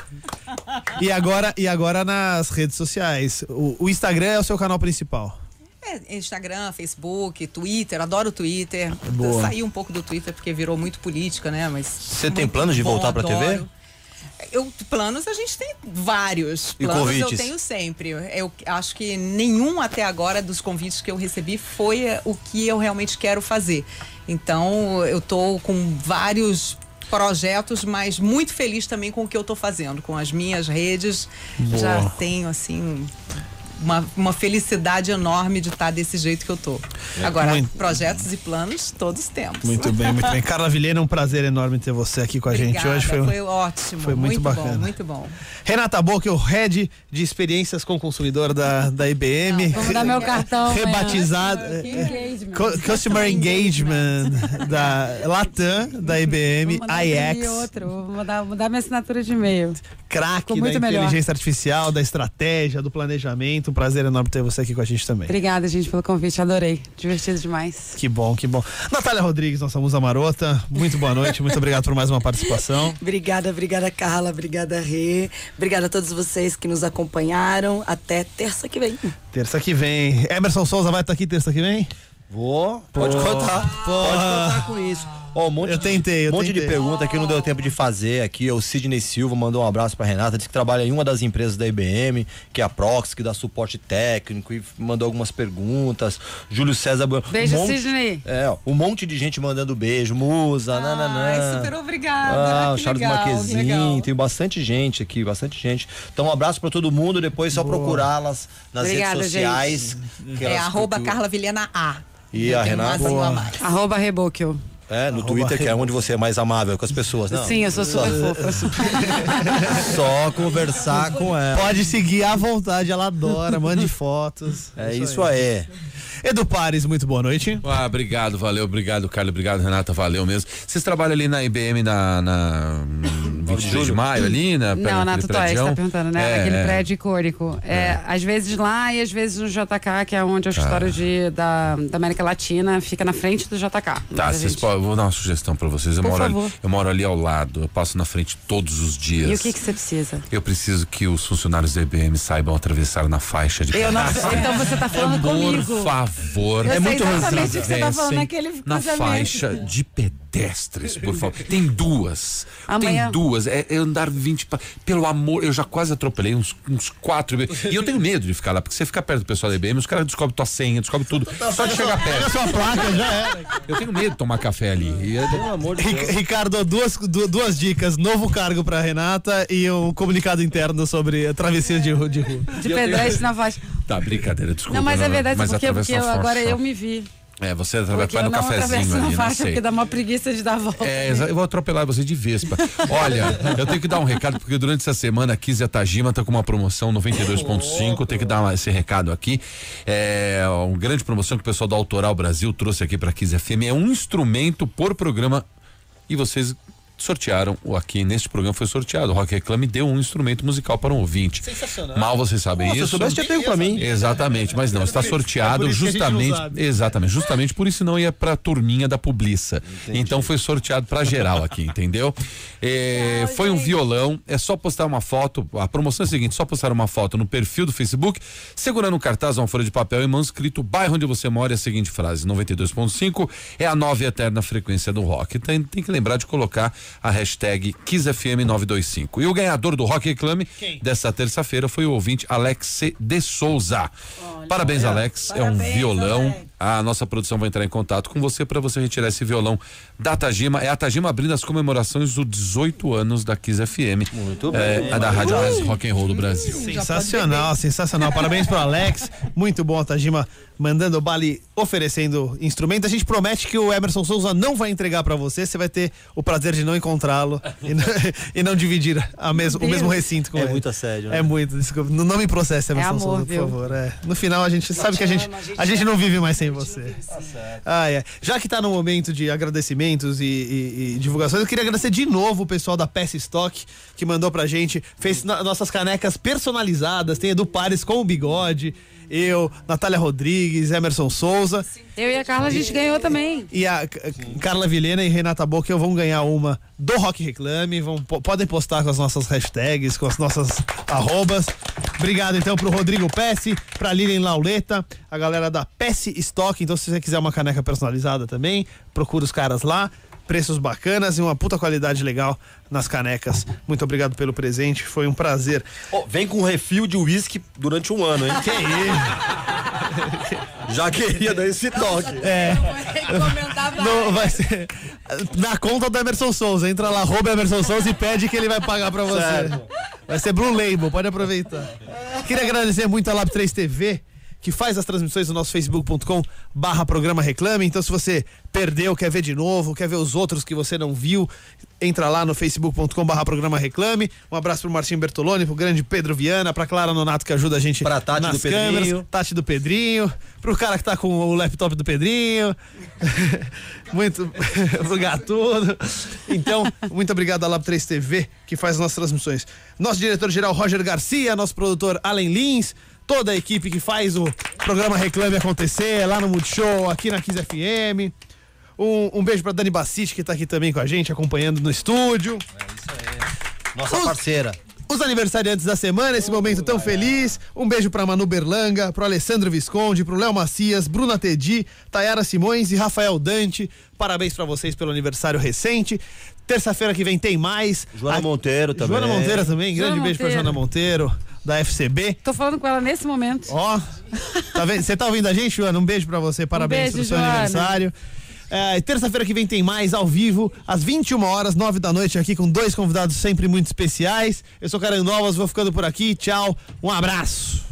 E agora, e agora nas redes sociais. O, o Instagram é o seu canal principal. É, Instagram, Facebook, Twitter, adoro o Twitter. Boa. Eu saí um pouco do Twitter porque virou muito política, né? Mas Você tem planos de bom, voltar pra TV? adoro. Eu, planos a gente tem vários. E Planos eu convites? tenho sempre. Eu acho que nenhum até agora dos convites que eu recebi foi eh, o que eu realmente quero fazer. Então, eu tô com vários projetos, mas muito feliz também com o que eu tô fazendo, com as minhas redes. Já Boa. tenho assim uma, uma felicidade enorme de estar desse jeito que eu tô. Agora, Muito. projetos e planos todos temos. Muito bem, muito bem. Carla Vilhena, um prazer enorme ter você aqui com a gente hoje. Foi, foi ótimo. foi muito bacana. bom, muito bom. Renata Boca, o head de experiências com o consumidor da, da IBM. Vou dar meu cartão. Rebatizado. Que engagement. Co- Customer Engagement da Latam, da IBM, Vou mandar imprimir IX, outro. Vou mudar, mudar minha assinatura de e-mail. craque da muito melhor. inteligência artificial, da estratégia, do planejamento. Um prazer enorme ter você aqui com a gente também. Obrigada, gente, pelo convite. Adorei. Divertido demais. Que bom, que bom. Natália Rodrigues, nossa musa marota, muito boa noite, muito obrigado por mais uma participação. Obrigada, obrigada, Carla. Obrigada, Rê. Obrigada a todos vocês que nos acompanharam. Até terça que vem. Terça que vem. Emerson Souza vai estar aqui terça que vem? Vou. Pode contar. Pode contar com isso. Ó, um monte Eu de- tentei, eu um monte de tentei. pergunta que não deu tempo de fazer aqui. O Sidney Silva mandou um abraço pra Renata, disse que trabalha em uma das empresas da IBM, que é a Prox, que dá suporte técnico e mandou algumas perguntas. Júlio César. Beijo, um monte, Sidney. É, ó, um monte de gente mandando beijo, musa, nananã. Ai, super obrigada. Ah, o Charles legal, legal. tem bastante gente aqui, bastante gente. Então, um abraço pra todo mundo. Depois, só procurá-las nas Obrigada, redes sociais. que É arroba. Carla Vilhena A. E Não a Renata? Arroba Rebocchio. É, no Twitter, que é onde você é mais amável com as pessoas, não? Sim, eu sou super fofa. Só conversar com ela. Pode seguir à vontade, ela adora, mande fotos. É isso aí. Edu Pares, muito boa noite. Ah, obrigado, valeu, obrigado, Carlos, obrigado, Renata, valeu mesmo. Vocês trabalham ali na IBM na, na 22 de maio, ali, na Não, na Tutóia, você tá perguntando, né? É, Naquele é. prédio icônico. É, Às vezes lá e às vezes no JK, que é onde é o escritório de, da, da América Latina, fica na frente do JK. Tá, vocês gente- podem, vou dar uma sugestão pra vocês. Eu Por moro, ali, favor. eu moro ali ao lado, eu passo na frente todos os dias. E o que que você precisa? Eu preciso que os funcionários da IBM saibam atravessar na faixa de Eu não. Então você tá falando Por comigo. Favor. Eu é muito exatamente o que você tá falando atravessem naquele Na faixa de pedestres, por favor. Tem duas. Amanhã- Tem duas. É, é andar 20. pa- Pelo amor, eu já quase atropelei uns, uns quatro. E eu tenho medo de ficar lá, porque você fica perto do pessoal da IBM, os caras descobrem tua senha, descobrem tudo. Só de chegar perto. Sua placa já era. Eu tenho medo de tomar café ali. Pelo amor de Deus. Ricardo, duas, du- duas dicas: novo cargo pra Renata e um comunicado interno sobre a travessia de, ru- de rua. De pedestre na faixa. Tá, brincadeira, desculpa. Não, mas é verdade, mas porque, porque eu- agora eu me vi. É, você vai no cafezinho ali, não sei. porque dá uma preguiça de dar a volta. É, exa- eu vou atropelar você de Vespa. Olha, eu tenho que dar um recado, porque durante essa semana a Kizia Tajima tá com uma promoção 92.5, tem que dar esse recado aqui. É uma grande promoção que o pessoal da Autoral Brasil trouxe aqui pra Kizia FM. É um instrumento por programa e vocês sortearam, o aqui neste programa foi sorteado. O Rock Reclame deu um instrumento musical para um ouvinte. Sensacional. Mal vocês sabem Pô, se eu isso. soubesse, tinha pego pra mim. Exatamente, mas não, está É sorteado isso a não justamente, exatamente, justamente por isso não ia pra turminha da Publiça. Então foi sorteado pra geral aqui, entendeu? É, foi um violão, é só postar uma foto, a promoção é a seguinte, só postar uma foto no perfil do Facebook, segurando um cartaz, uma folha de papel e mão escrito bairro onde você mora e a seguinte frase, 92.5 é a nova eterna frequência do rock. Tem, tem que lembrar de colocar a hashtag KissFM925. E o ganhador do Rock Reclame dessa terça-feira foi o ouvinte Alex C. de Souza. Parabéns, Alex. é um violão. A nossa produção vai entrar em contato com você para você retirar esse violão da Tajima. É a Tajima abrindo as comemorações dos 18 anos da Kiss FM. Muito é, bem. a da Rádio Mais Rock and Roll do Brasil. Sensacional, sensacional. Parabéns pro Alex. Muito bom a Tajima mandando o Bali oferecendo instrumento. A gente promete que o Emerson Souza não vai entregar pra você. Você vai ter o prazer de não encontrá-lo e, não- e não dividir a mes o mesmo recinto com É ele. muito assédio, né? É muito, desculpa. Não, não me processe, Emerson amor, Souza, por viu? favor. É. No final a gente sabe que a gente, a gente não vive mais sem você. Ah, é. Já que tá no momento de agradecimentos e, e- e divulgações, eu queria agradecer de novo o pessoal da Peça Stock que mandou pra gente, fez nossas canecas personalizadas, tem Edu Pares com o bigode, eu, Natália Rodrigues, Emerson Souza. Eu e a Carla, a gente ganhou também. E a Carla Vilhena e Renata Boca vão ganhar uma do Rock Reclame. Vão, po- podem postar com as nossas hashtags, com as nossas arrobas. Obrigado então pro Rodrigo Pesce, pra Lilian Lauleta, a galera da Pesce Stock. Então, se você quiser uma caneca personalizada também, procura os caras lá. Preços bacanas e uma puta qualidade legal nas canecas. Muito obrigado pelo presente, foi um prazer. Ó, vem com um refil de uísque durante um ano, hein? Que isso? Já queria dar esse toque. É. Não, vai ser na conta do Emerson Souza. Entra lá, arroba Emerson Souza e pede que ele vai pagar pra você. Certo. Vai ser Blue Label, pode aproveitar. Queria agradecer muito a Lab 3 TV, que faz as transmissões do nosso facebook.com barra programa reclame. Então, se você perdeu, quer ver de novo, quer ver os outros que você não viu, entra lá no facebook.com barra programa reclame. Um abraço pro Martim Bertoloni, pro grande Pedro Viana, pra Clara Nonato que ajuda a gente Pra Tati nas do Pedrinho. câmeras, Tati do Pedrinho, pro cara que tá com o laptop do Pedrinho, muito pro Gatuno. Então, muito obrigado à Lab 3 TV, que faz as nossas transmissões. Nosso diretor-geral Roger Garcia, nosso produtor Allen Lins, toda a equipe que faz o programa Reclame acontecer, lá no Multishow, aqui na Kiss FM. Um, um beijo pra Dani Bassiste, que tá aqui também com a gente, acompanhando no estúdio. Nossa Os- parceira. Os aniversariantes da semana, esse momento tão feliz. Um beijo pra Manu Berlanga, pro Alessandro Visconde, pro Léo Macias, Bruna Tedi, Tayara Simões e Rafael Dante. Parabéns pra vocês pelo aniversário recente. Terça-feira que vem tem mais. Joana A- Monteiro também. Joana Monteiro também. Grande Joana beijo pra Monteiro. Joana Monteiro, da FCB. Tô falando com ela nesse momento. Ó, tá? Você tá ouvindo a gente, Joana? Um beijo para você, parabéns um beijo, seu Joana. aniversário. É, Terça-feira que vem tem mais ao vivo, às 21 horas, 9 da noite, aqui com dois convidados sempre muito especiais. Eu sou Caran Novas, vou ficando por aqui. Tchau, um abraço.